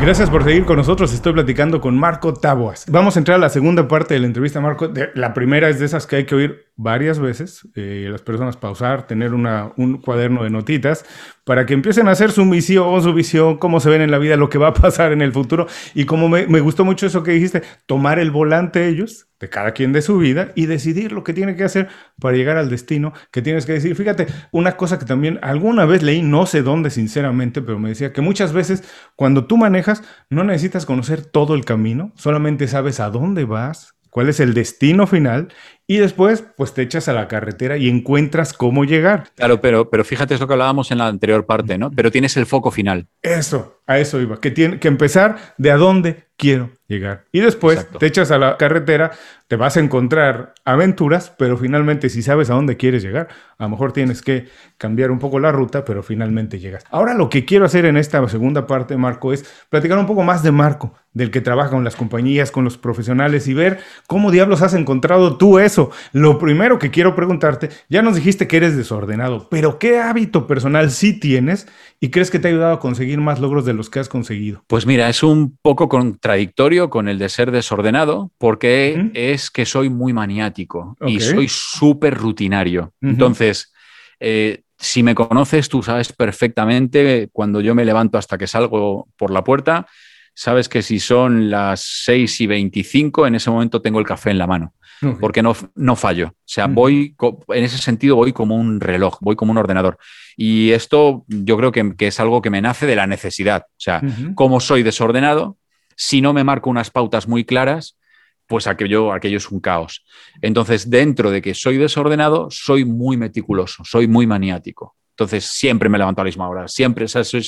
Gracias por seguir con nosotros. Estoy platicando con Marco Taboas. Vamos a entrar a la segunda parte de la entrevista, Marco. La primera es de esas que hay que oír varias veces. eh, las personas pausar, tener una- un cuaderno de notitas para que empiecen a hacer su misión, su visión, cómo se ven en la vida, lo que va a pasar en el futuro. Y como me, me gustó mucho eso que dijiste, tomar el volante ellos, de cada quien de su vida, y decidir lo que tiene que hacer para llegar al destino que tienes que decir. Fíjate, una cosa que también alguna vez leí, no sé dónde sinceramente, pero me decía que muchas veces cuando tú manejas no necesitas conocer todo el camino, solamente sabes a dónde vas, cuál es el destino final y después pues te echas a la carretera y encuentras cómo llegar. Claro, pero, pero fíjate, es lo que hablábamos en la anterior parte, ¿no? Pero tienes el foco final. Eso, a eso iba, que tiene que empezar de a dónde quiero llegar. Y después Exacto. te echas a la carretera, te vas a encontrar aventuras, pero finalmente si sabes a dónde quieres llegar, a lo mejor tienes que cambiar un poco la ruta, pero finalmente llegas. Ahora lo que quiero hacer en esta segunda parte, Marco, es platicar un poco más de Marco, del que trabaja con las compañías, con los profesionales y ver cómo diablos has encontrado tú eso eso, lo primero que quiero preguntarte, ya nos dijiste que eres desordenado, pero ¿qué hábito personal sí tienes y crees que te ha ayudado a conseguir más logros de los que has conseguido? Pues mira, es un poco contradictorio con el de ser desordenado, porque es que soy muy maniático y soy súper rutinario. Entonces, eh, si me conoces, tú sabes perfectamente cuando yo me levanto hasta que salgo por la puerta, sabes que si son las 6 y 25, en ese momento tengo el café en la mano, porque no, no fallo. O sea, voy, en ese sentido, voy como un reloj, voy como un ordenador. Y esto yo creo que, es algo que me nace de la necesidad. O sea, como soy desordenado, si no me marco unas pautas muy claras, pues aquello, aquello es un caos. Entonces, dentro de que soy desordenado, soy muy meticuloso, soy muy maniático. Entonces siempre me levanto a la misma hora, siempre, soy,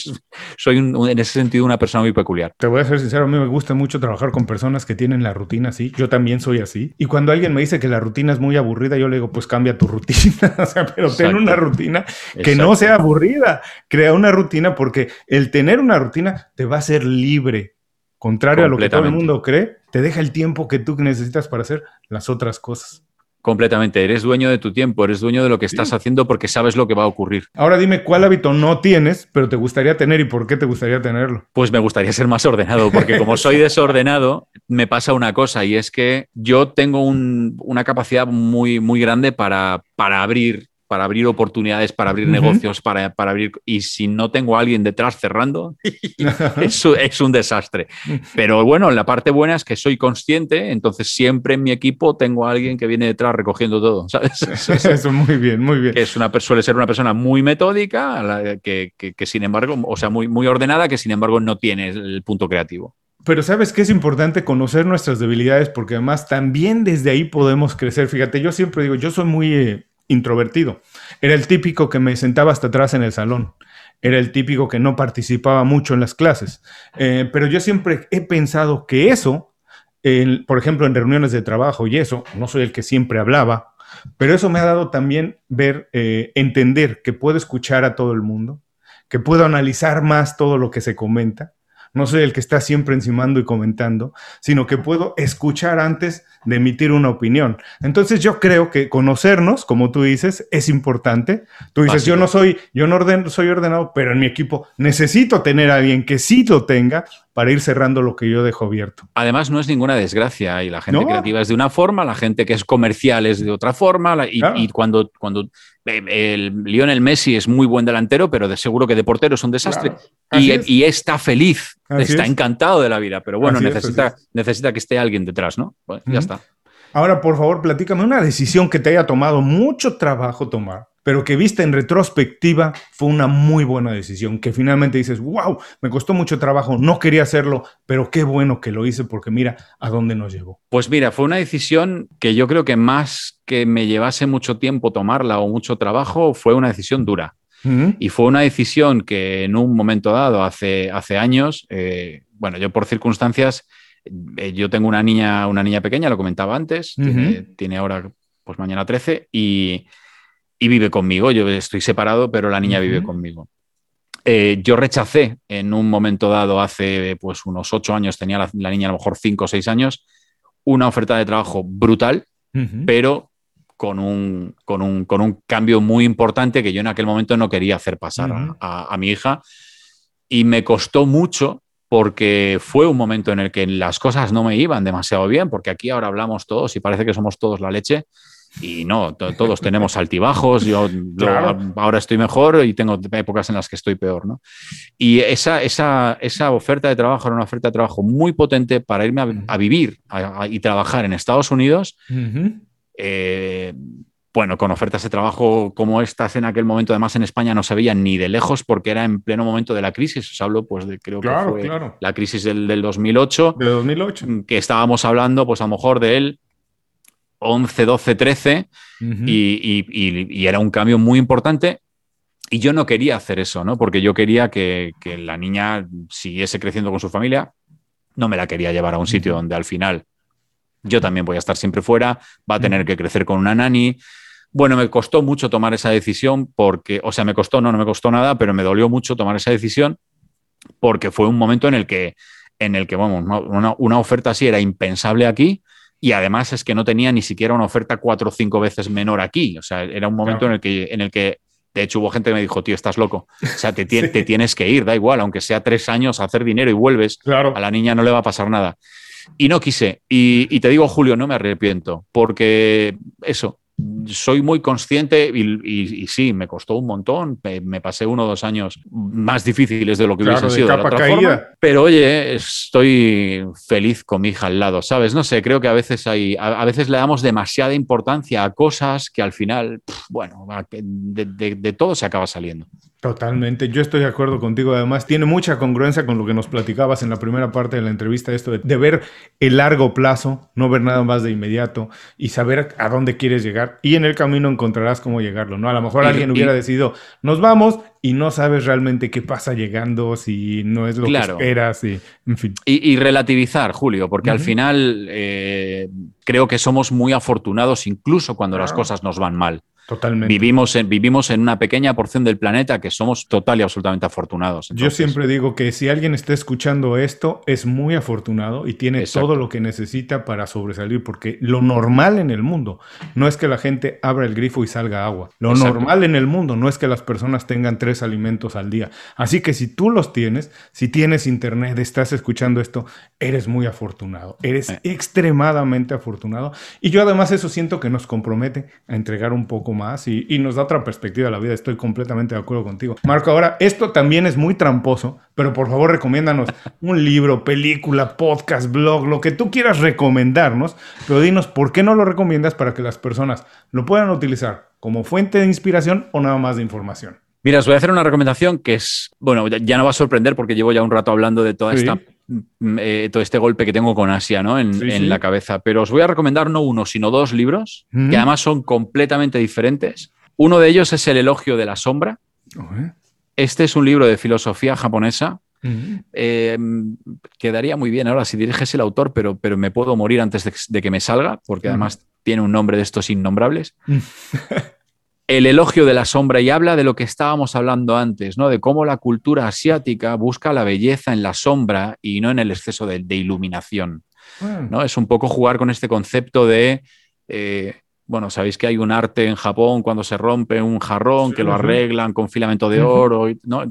en ese sentido una persona muy peculiar. Te voy a ser sincero, a mí me gusta mucho trabajar con personas que tienen la rutina así, yo también soy así. Y cuando alguien me dice que la rutina es muy aburrida, yo le digo, pues cambia tu rutina, o sea, pero ten una rutina que no sea aburrida, crea una rutina porque el tener una rutina te va a hacer libre. Contrario a lo que todo el mundo cree, te deja el tiempo que tú necesitas para hacer las otras cosas. Completamente, eres dueño de tu tiempo, eres dueño de lo que estás haciendo porque sabes lo que va a ocurrir. Ahora dime cuál hábito no tienes, pero te gustaría tener y por qué te gustaría tenerlo. Pues me gustaría ser más ordenado, porque como soy desordenado, me pasa una cosa y es que yo tengo una capacidad muy, muy grande para, para abrir para abrir oportunidades, para abrir negocios, para, para, abrir... Y si no tengo a alguien detrás cerrando, es, es, un desastre. Pero bueno, la parte buena es que soy consciente, entonces siempre en mi equipo tengo a alguien que viene detrás recogiendo todo, ¿sabes? Eso, muy bien, muy bien. es una, suele ser una persona muy metódica, que, que, que, sin embargo, o sea, muy, muy ordenada, que sin embargo no tiene el punto creativo. Pero sabes que es importante conocer nuestras debilidades porque además también desde ahí podemos crecer. Fíjate, yo siempre digo, yo soy muy... Eh, introvertido. Era el típico que me sentaba hasta atrás en el salón. Era el típico que no participaba mucho en las clases. Eh, pero yo siempre he pensado que eso, por ejemplo, en reuniones de trabajo y eso, no soy el que siempre hablaba, pero eso me ha dado también ver, eh, entender que puedo escuchar a todo el mundo, que puedo analizar más todo lo que se comenta. No soy el que está siempre encimando y comentando, sino que puedo escuchar antes de emitir una opinión. Entonces yo creo que conocernos, como tú dices, es importante. Tú dices, yo no soy, yo no soy ordenado, pero en mi equipo necesito tener a alguien que sí lo tenga para ir cerrando lo que yo dejo abierto. Además, no es ninguna desgracia y la gente creativa es de una forma, la gente que es comercial es de otra forma y, cuando, cuando eh, el Lionel Messi es muy buen delantero, pero de seguro que de portero es un desastre y, está feliz, está encantado de la vida, pero bueno, necesita, necesita que esté alguien detrás, ¿no? ya está. Ahora, por favor, platícame una decisión que te haya tomado mucho trabajo tomar, pero que vista en retrospectiva fue una muy buena decisión, que finalmente dices, wow, me costó mucho trabajo, no quería hacerlo, pero qué bueno que lo hice porque mira a dónde nos llevó. Pues mira, fue una decisión que yo creo que más que me llevase mucho tiempo tomarla o mucho trabajo, fue una decisión dura. Y fue una decisión que en un momento dado, hace, hace años, eh, bueno, yo por circunstancias eh, yo tengo una niña, una niña pequeña, lo comentaba antes, tiene, ahora, pues mañana 13, y, vive conmigo. Yo estoy separado, pero la niña vive conmigo. Eh, yo rechacé en un momento dado, hace pues unos ocho años, tenía la, niña a lo mejor cinco o seis años, una oferta de trabajo brutal, pero con un, con, un, con un, cambio muy importante que yo en aquel momento no quería hacer pasar a, mi hija. Y me costó mucho porque fue un momento en el que las cosas no me iban demasiado bien, porque aquí ahora hablamos todos y parece que somos todos la leche. Y no, todos tenemos altibajos, yo, ahora estoy mejor y tengo épocas en las que estoy peor. ¿no? Y esa, esa, esa, oferta de trabajo era una oferta de trabajo muy potente para irme a, vivir y trabajar en Estados Unidos bueno, con ofertas de trabajo como estas en aquel momento, además en España no se veían ni de lejos porque era en pleno momento de la crisis. Os hablo, pues, de, creo que fue la crisis del, 2008. De 2008. Que estábamos hablando, pues, a lo mejor de él 11, 12, 13 y, era un cambio muy importante. Y yo no quería hacer eso, ¿no? Porque yo quería que, que la niña siguiese creciendo con su familia. No me la quería llevar a un sitio donde al final yo también voy a estar siempre fuera, va a tener que crecer con una nani. Bueno, me costó mucho tomar esa decisión porque, o sea, me costó, no, no me costó nada, pero me dolió mucho tomar esa decisión porque fue un momento en el que, en el que vamos, una, oferta así era impensable aquí y además es que no tenía ni siquiera una oferta cuatro o cinco veces menor aquí. O sea, era un momento en, el que, en el que, de hecho, hubo gente que me dijo, tío, estás loco. O sea, te, te tienes que ir, da igual, aunque sea tres años a hacer dinero y vuelves, claro. a la niña no le va a pasar nada. Y no quise. Y, te digo, Julio, no me arrepiento, porque eso, soy muy consciente y, sí, me costó un montón. Me, pasé uno o dos años más difíciles de lo que hubiese sido de, la otra forma. Pero oye, estoy feliz con mi hija al lado, ¿sabes? No sé, creo que a veces hay, a, veces le damos demasiada importancia a cosas que al final, bueno, de todo se acaba saliendo. Totalmente, yo estoy de acuerdo contigo. Además, tiene mucha congruencia con lo que nos platicabas en la primera parte de la entrevista, esto de, ver el largo plazo, no ver nada más de inmediato y saber a dónde quieres llegar. Y en el camino encontrarás cómo llegarlo, ¿no? A lo mejor alguien hubiera decidido, nos vamos y no sabes realmente qué pasa llegando, si no es lo que esperas, y, en fin. Y, relativizar, Julio, porque al final eh, creo que somos muy afortunados incluso cuando las cosas nos van mal. Totalmente. Vivimos en, vivimos en una pequeña porción del planeta que somos total y absolutamente afortunados. Yo siempre digo que si alguien está escuchando esto, es muy afortunado y tiene todo lo que necesita para sobresalir, porque lo normal en el mundo no es que la gente abra el grifo y salga agua. Lo normal en el mundo no es que las personas tengan tres alimentos al día. Así que si tú los tienes, si tienes internet, estás escuchando esto, eres muy afortunado. Eres extremadamente afortunado. Y yo además eso siento que nos compromete a entregar un poco más más y, nos da otra perspectiva a la vida. Estoy completamente de acuerdo contigo. Marco, ahora, esto también es muy tramposo, pero por favor recomiéndanos un libro, película, podcast, blog, lo que tú quieras recomendarnos, pero dinos por qué no lo recomiendas para que las personas lo puedan utilizar como fuente de inspiración o nada más de información. Mira, os voy a hacer una recomendación que es, bueno, ya no va a sorprender porque llevo ya un rato hablando de toda esta eh, todo este golpe que tengo con Asia ¿no? en, la cabeza. Pero os voy a recomendar no uno, sino dos libros que además son completamente diferentes. Uno de ellos es El elogio de la sombra. Este es un libro de filosofía japonesa. Eh, quedaría muy bien ahora si diriges el autor, pero, pero me puedo morir antes de, de que me salga, porque además tiene un nombre de estos innombrables. el elogio de la sombra y habla de lo que estábamos hablando antes, ¿no? De cómo la cultura asiática busca la belleza en la sombra y no en el exceso de, iluminación. ¿no? Es un poco jugar con este concepto de. Eh, bueno, sabéis que hay un arte en Japón cuando se rompe un jarrón, que lo arreglan con filamento de oro. ¿no?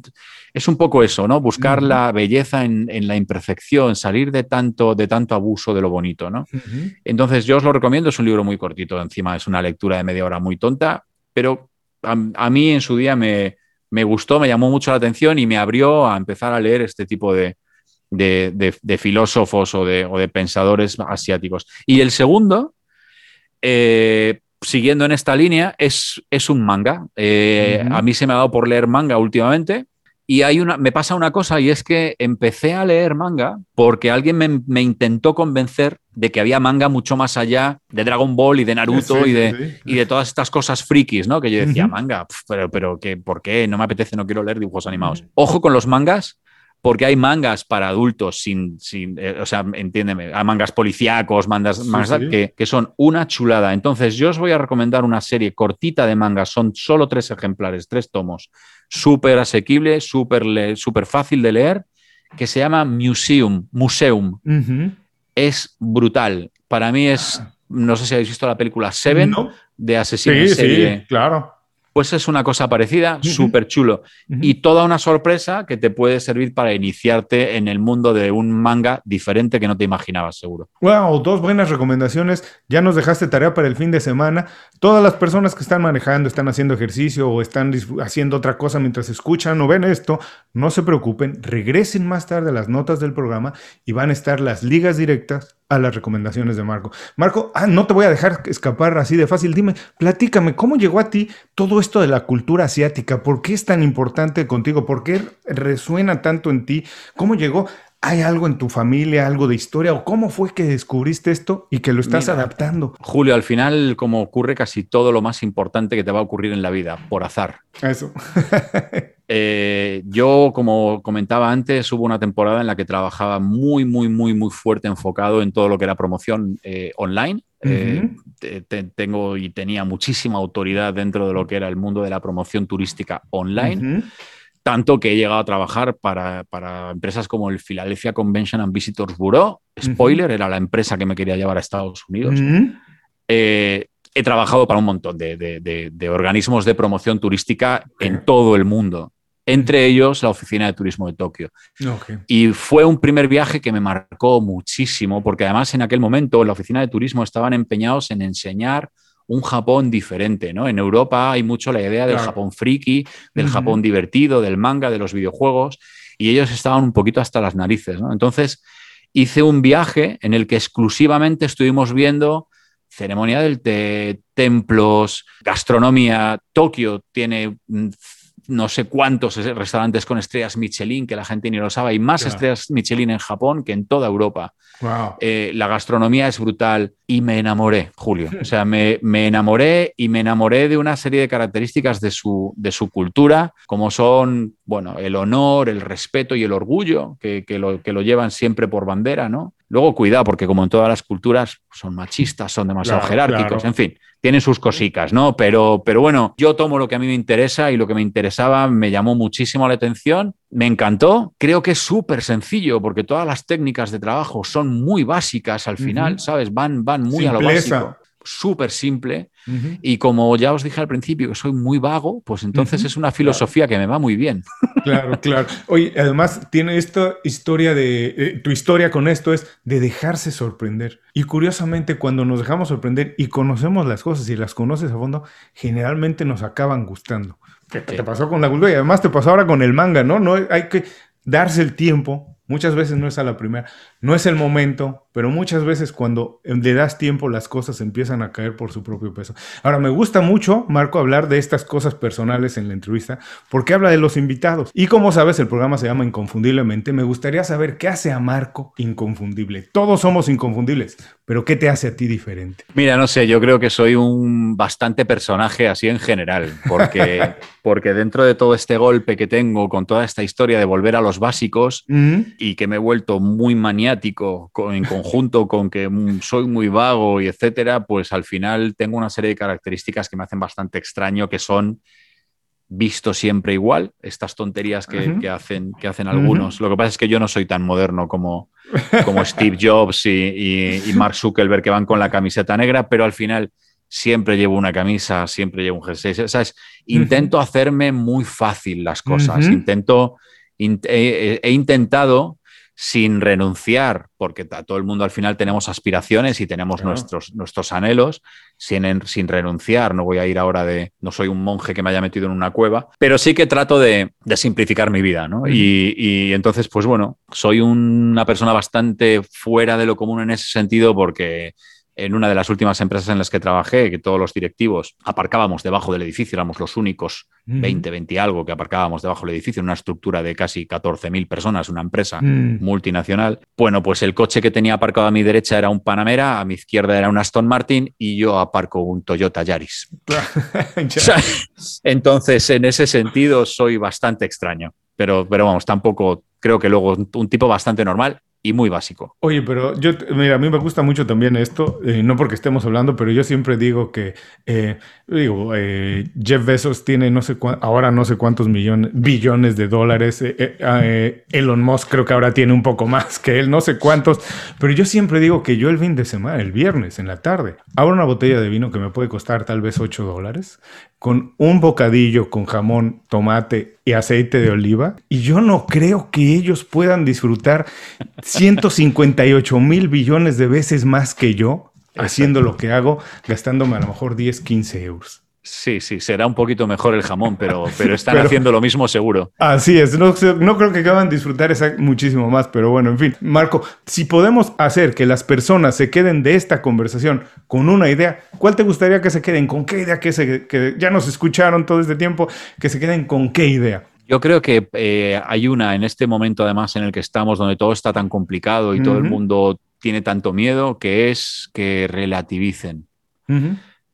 Es un poco eso, ¿no? Buscar la belleza en, la imperfección, salir de tanto, de tanto abuso de lo bonito, ¿no? Entonces, yo os lo recomiendo, es un libro muy cortito, encima es una lectura de media hora muy tonta, pero a, mí en su día me, gustó, me llamó mucho la atención y me abrió a empezar a leer este tipo de, filósofos o, de, pensadores asiáticos. Y el segundo, eh, siguiendo en esta línea, es, es un manga. Eh, a mí se me ha dado por leer manga últimamente y hay una, me pasa una cosa y es que empecé a leer manga porque alguien me, intentó convencer de que había manga mucho más allá de Dragon Ball y de Naruto y, de, y de todas estas cosas frikis, ¿no? Que yo decía, manga, pero, pero que, ¿por qué? No me apetece, no quiero leer dibujos animados. Ojo con los mangas, porque hay mangas para adultos sin, sin eh, o sea, entiéndeme, hay mangas policíacos, mangas, Que, que, son una chulada. Entonces, yo os voy a recomendar una serie cortita de mangas, son solo tres ejemplares, tres tomos súper asequible, súper super fácil de leer, que se llama Museum. Museum. Es brutal. Para mí es, no sé si habéis visto la película Seven de Asesino sí, Sí, claro. Pues es una cosa parecida, súper chulo. Y toda una sorpresa que te puede servir para iniciarte en el mundo de un manga diferente que no te imaginabas, seguro. Wow, dos buenas recomendaciones. Ya nos dejaste tarea para el fin de semana. Todas las personas que están manejando, están haciendo ejercicio o están haciendo otra cosa mientras escuchan o ven esto, no se preocupen. Regresen más tarde a las notas del programa y van a estar las ligas directas a las recomendaciones de Marco. Marco, ah, no te voy a dejar escapar así de fácil. Dime, platícame, ¿cómo llegó a ti todo esto de la cultura asiática? ¿Por qué es tan importante contigo? ¿Por qué resuena tanto en ti? ¿Cómo llegó? ¿Hay algo en tu familia, algo de historia? ¿O cómo fue que descubriste esto y que lo estás adaptando? Julio, al final, como ocurre casi todo lo más importante que te va a ocurrir en la vida, por azar. Eso. Eh, yo, como comentaba antes, hubo una temporada en la que trabajaba muy, muy, muy, muy fuerte enfocado en todo lo que era promoción eh, online. Eh, tengo y tenía muchísima autoridad dentro de lo que era el mundo de la promoción turística online. tanto que he llegado a trabajar para, para empresas como el Philadelphia Convention and Visitors Bureau. Spoiler, era la empresa que me quería llevar a Estados Unidos. Eh, he trabajado para un montón de, de, de, organismos de promoción turística en todo el mundo, entre ellos la Oficina de Turismo de Tokio. Y fue un primer viaje que me marcó muchísimo, porque además en aquel momento la Oficina de Turismo estaban empeñados en enseñar un Japón diferente, ¿no? En Europa hay mucho la idea del Japón friki, del Japón divertido, del manga, de los videojuegos, y ellos estaban un poquito hasta las narices, ¿no? Entonces hice un viaje en el que exclusivamente estuvimos viendo ceremonia del té, templos, gastronomía. Tokio tiene no sé cuántos restaurantes con estrellas Michelin, que la gente ni lo sabe. Hay más estrellas Michelin en Japón que en toda Europa. Eh, la gastronomía es brutal y me enamoré, Julio. O sea, me, enamoré y me enamoré de una serie de características de su, de su cultura, como son, bueno, el honor, el respeto y el orgullo, que, lo, que lo llevan siempre por bandera, ¿no? Luego, cuidado, porque como en todas las culturas, son machistas, son demasiado jerárquicos, en fin, tienen sus cosicas, ¿no? Pero, pero bueno, yo tomo lo que a mí me interesa y lo que me interesaba me llamó muchísimo la atención, me encantó. Creo que es súper sencillo porque todas las técnicas de trabajo son muy básicas al final, ¿sabes? Van, van muy a lo básico súper simple y como ya os dije al principio que soy muy vago, pues entonces es una filosofía que me va muy bien. Claro, claro. Oye, además tiene esta historia de, eh, tu historia con esto es de dejarse sorprender. Y curiosamente cuando nos dejamos sorprender y conocemos las cosas y las conoces a fondo, generalmente nos acaban gustando. ¿Qué te pasó con la cultura y además te pasó ahora con el manga, ¿no? No hay que darse el tiempo Muchas veces no es a la primera, no es el momento, pero muchas veces cuando le das tiempo las cosas empiezan a caer por su propio peso. Ahora, me gusta mucho, Marco, hablar de estas cosas personales en la entrevista, porque habla de los invitados. Y como sabes, el programa se llama Inconfundiblemente. Me gustaría saber qué hace a Marco inconfundible. Todos somos inconfundibles, pero ¿qué te hace a ti diferente? Mira, no sé, yo creo que soy un bastante personaje así en general, porque, porque dentro de todo este golpe que tengo con toda esta historia de volver a los básicos, y que me he vuelto muy maniático en conjunto con que soy muy vago y etcétera, pues al final tengo una serie de características que me hacen bastante extraño, que son visto siempre igual, estas tonterías que, hacen, que hacen algunos. Lo que pasa es que yo no soy tan moderno como, como Steve Jobs y, Mark Zuckerberg que van con la camiseta negra, pero al final siempre llevo una camisa, siempre llevo un jersey. ¿sabes? Intento hacerme muy fácil las cosas, intento he, intentado sin renunciar, porque a todo el mundo al final tenemos aspiraciones y tenemos nuestros, nuestros anhelos, sin, sin, renunciar. No voy a ir ahora de, no soy un monje que me haya metido en una cueva, pero sí que trato de, simplificar mi vida, ¿no? y, y, entonces, pues bueno, soy una persona bastante fuera de lo común en ese sentido porque en una de las últimas empresas en las que trabajé, que todos los directivos aparcábamos debajo del edificio, éramos los únicos 20, 20 y algo que aparcábamos debajo del edificio, en una estructura de casi 14.000 personas, una empresa mm. multinacional. Bueno, pues el coche que tenía aparcado a mi derecha era un Panamera, a mi izquierda era un Aston Martin y yo aparco un Toyota Yaris. Entonces, en ese sentido, soy bastante extraño. Pero, pero vamos, tampoco creo que luego un tipo bastante normal y muy básico. Oye, pero yo, mira, a mí me gusta mucho también esto, eh, no porque estemos hablando, pero yo siempre digo que, eh, digo, eh, Jeff Bezos tiene no sé ahora no sé cuántos millones, billones de dólares, Elon Musk creo que ahora tiene un poco más que él, no sé cuántos, pero yo siempre digo que yo el fin de semana, el viernes en la tarde, abro una botella de vino que me puede costar tal vez 8 dólares, con un bocadillo con jamón, tomate y aceite de oliva. Y yo no creo que ellos puedan disfrutar 158 mil billones de veces más que yo haciendo lo que hago, gastándome a lo mejor 10, 15 euros. Sí, sí, será un poquito mejor el jamón, pero, pero están haciendo lo mismo seguro. Así es, no, creo que acaban de disfrutar esa, muchísimo más, pero bueno, en fin. Marco, si podemos hacer que las personas se queden de esta conversación con una idea, ¿cuál te gustaría que se queden? ¿Con qué idea que, se, que ya nos escucharon todo este tiempo? Que se queden con qué idea. Yo creo que eh, hay una en este momento además en el que estamos, donde todo está tan complicado y todo el mundo tiene tanto miedo, que es que relativicen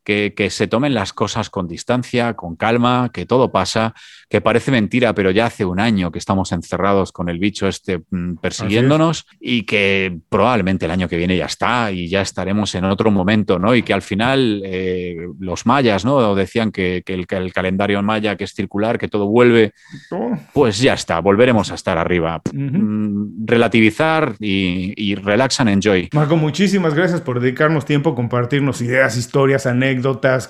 que, que, se tomen las cosas con distancia, con calma, que todo pasa, que parece mentira, pero ya hace un año que estamos encerrados con el bicho este mm, persiguiéndonos y que probablemente el año que viene ya está y ya estaremos en otro momento, ¿no? Y que al final eh, los mayas, ¿no? Decían que, que, el, que, el, calendario maya, que es circular, que todo vuelve, pues ya está, volveremos a estar arriba. Uh -huh. Relativizar y, y relax and enjoy. Marco, muchísimas gracias por dedicarnos tiempo, compartirnos ideas, historias, anécdotas,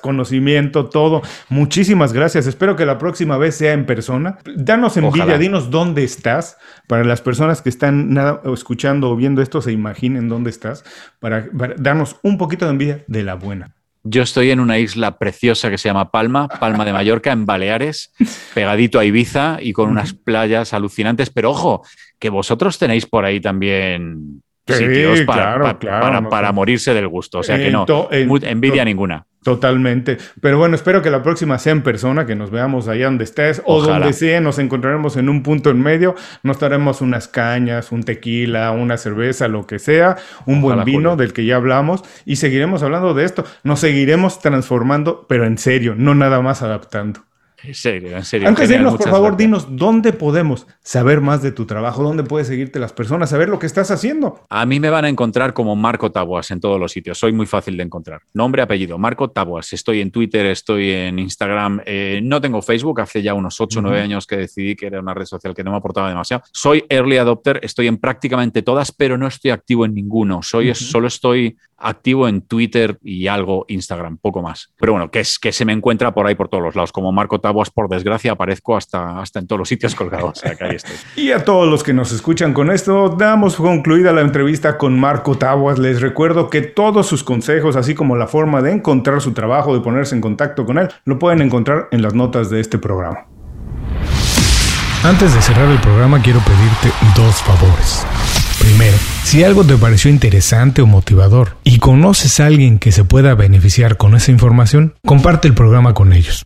conocimiento, todo. Muchísimas gracias. Espero que la próxima vez sea en persona. Danos envidia, Ojalá. dinos dónde estás para las personas que están nada, escuchando o viendo esto se imaginen dónde estás para, para darnos un poquito de envidia de la buena. Yo estoy en una isla preciosa que se llama Palma, Palma de Mallorca, en Baleares, pegadito a Ibiza y con unas playas alucinantes. Pero ojo, que vosotros tenéis por ahí también Sí, sitios para, claro, para, claro, para, no, para no. morirse del gusto. O sea que no, envidia ninguna. Totalmente. Pero bueno, espero que la próxima sea en persona, que nos veamos allá donde estés o donde sea, nos encontraremos en un punto en medio, nos daremos unas cañas, un tequila, una cerveza, lo que sea, un buen vino Julio. del que ya hablamos y seguiremos hablando de esto. Nos seguiremos transformando, pero en serio, no nada más adaptando. En serio, en serio. Antes de irnos, por favor, gracias. dinos dónde podemos saber más de tu trabajo, dónde puedes seguirte las personas, saber lo que estás haciendo. A mí me van a encontrar como Marco Taboas en todos los sitios. Soy muy fácil de encontrar. Nombre, apellido, Marco Taboas. Estoy en Twitter, estoy en Instagram. Eh, no tengo Facebook. Hace ya unos 8 o 9 Ujú. años que decidí que era una red social que no me aportaba demasiado. Soy early adopter. Estoy en prácticamente todas, pero no estoy activo en ninguno. Soy. Solo estoy activo en Twitter y algo Instagram, poco más. Pero bueno, que, es, que se me encuentra por ahí por todos los lados. Como Marco Taboas, por desgracia, aparezco hasta, hasta en todos los sitios colgados. O sea, que ahí estoy. Y a todos los que nos escuchan con esto, damos concluida la entrevista con Marco Tabuas. Les recuerdo que todos sus consejos, así como la forma de encontrar su trabajo, de ponerse en contacto con él, lo pueden encontrar en las notas de este programa. Antes de cerrar el programa, quiero pedirte dos favores. Primero, si algo te pareció interesante o motivador y conoces a alguien que se pueda beneficiar con esa información, comparte el programa con ellos.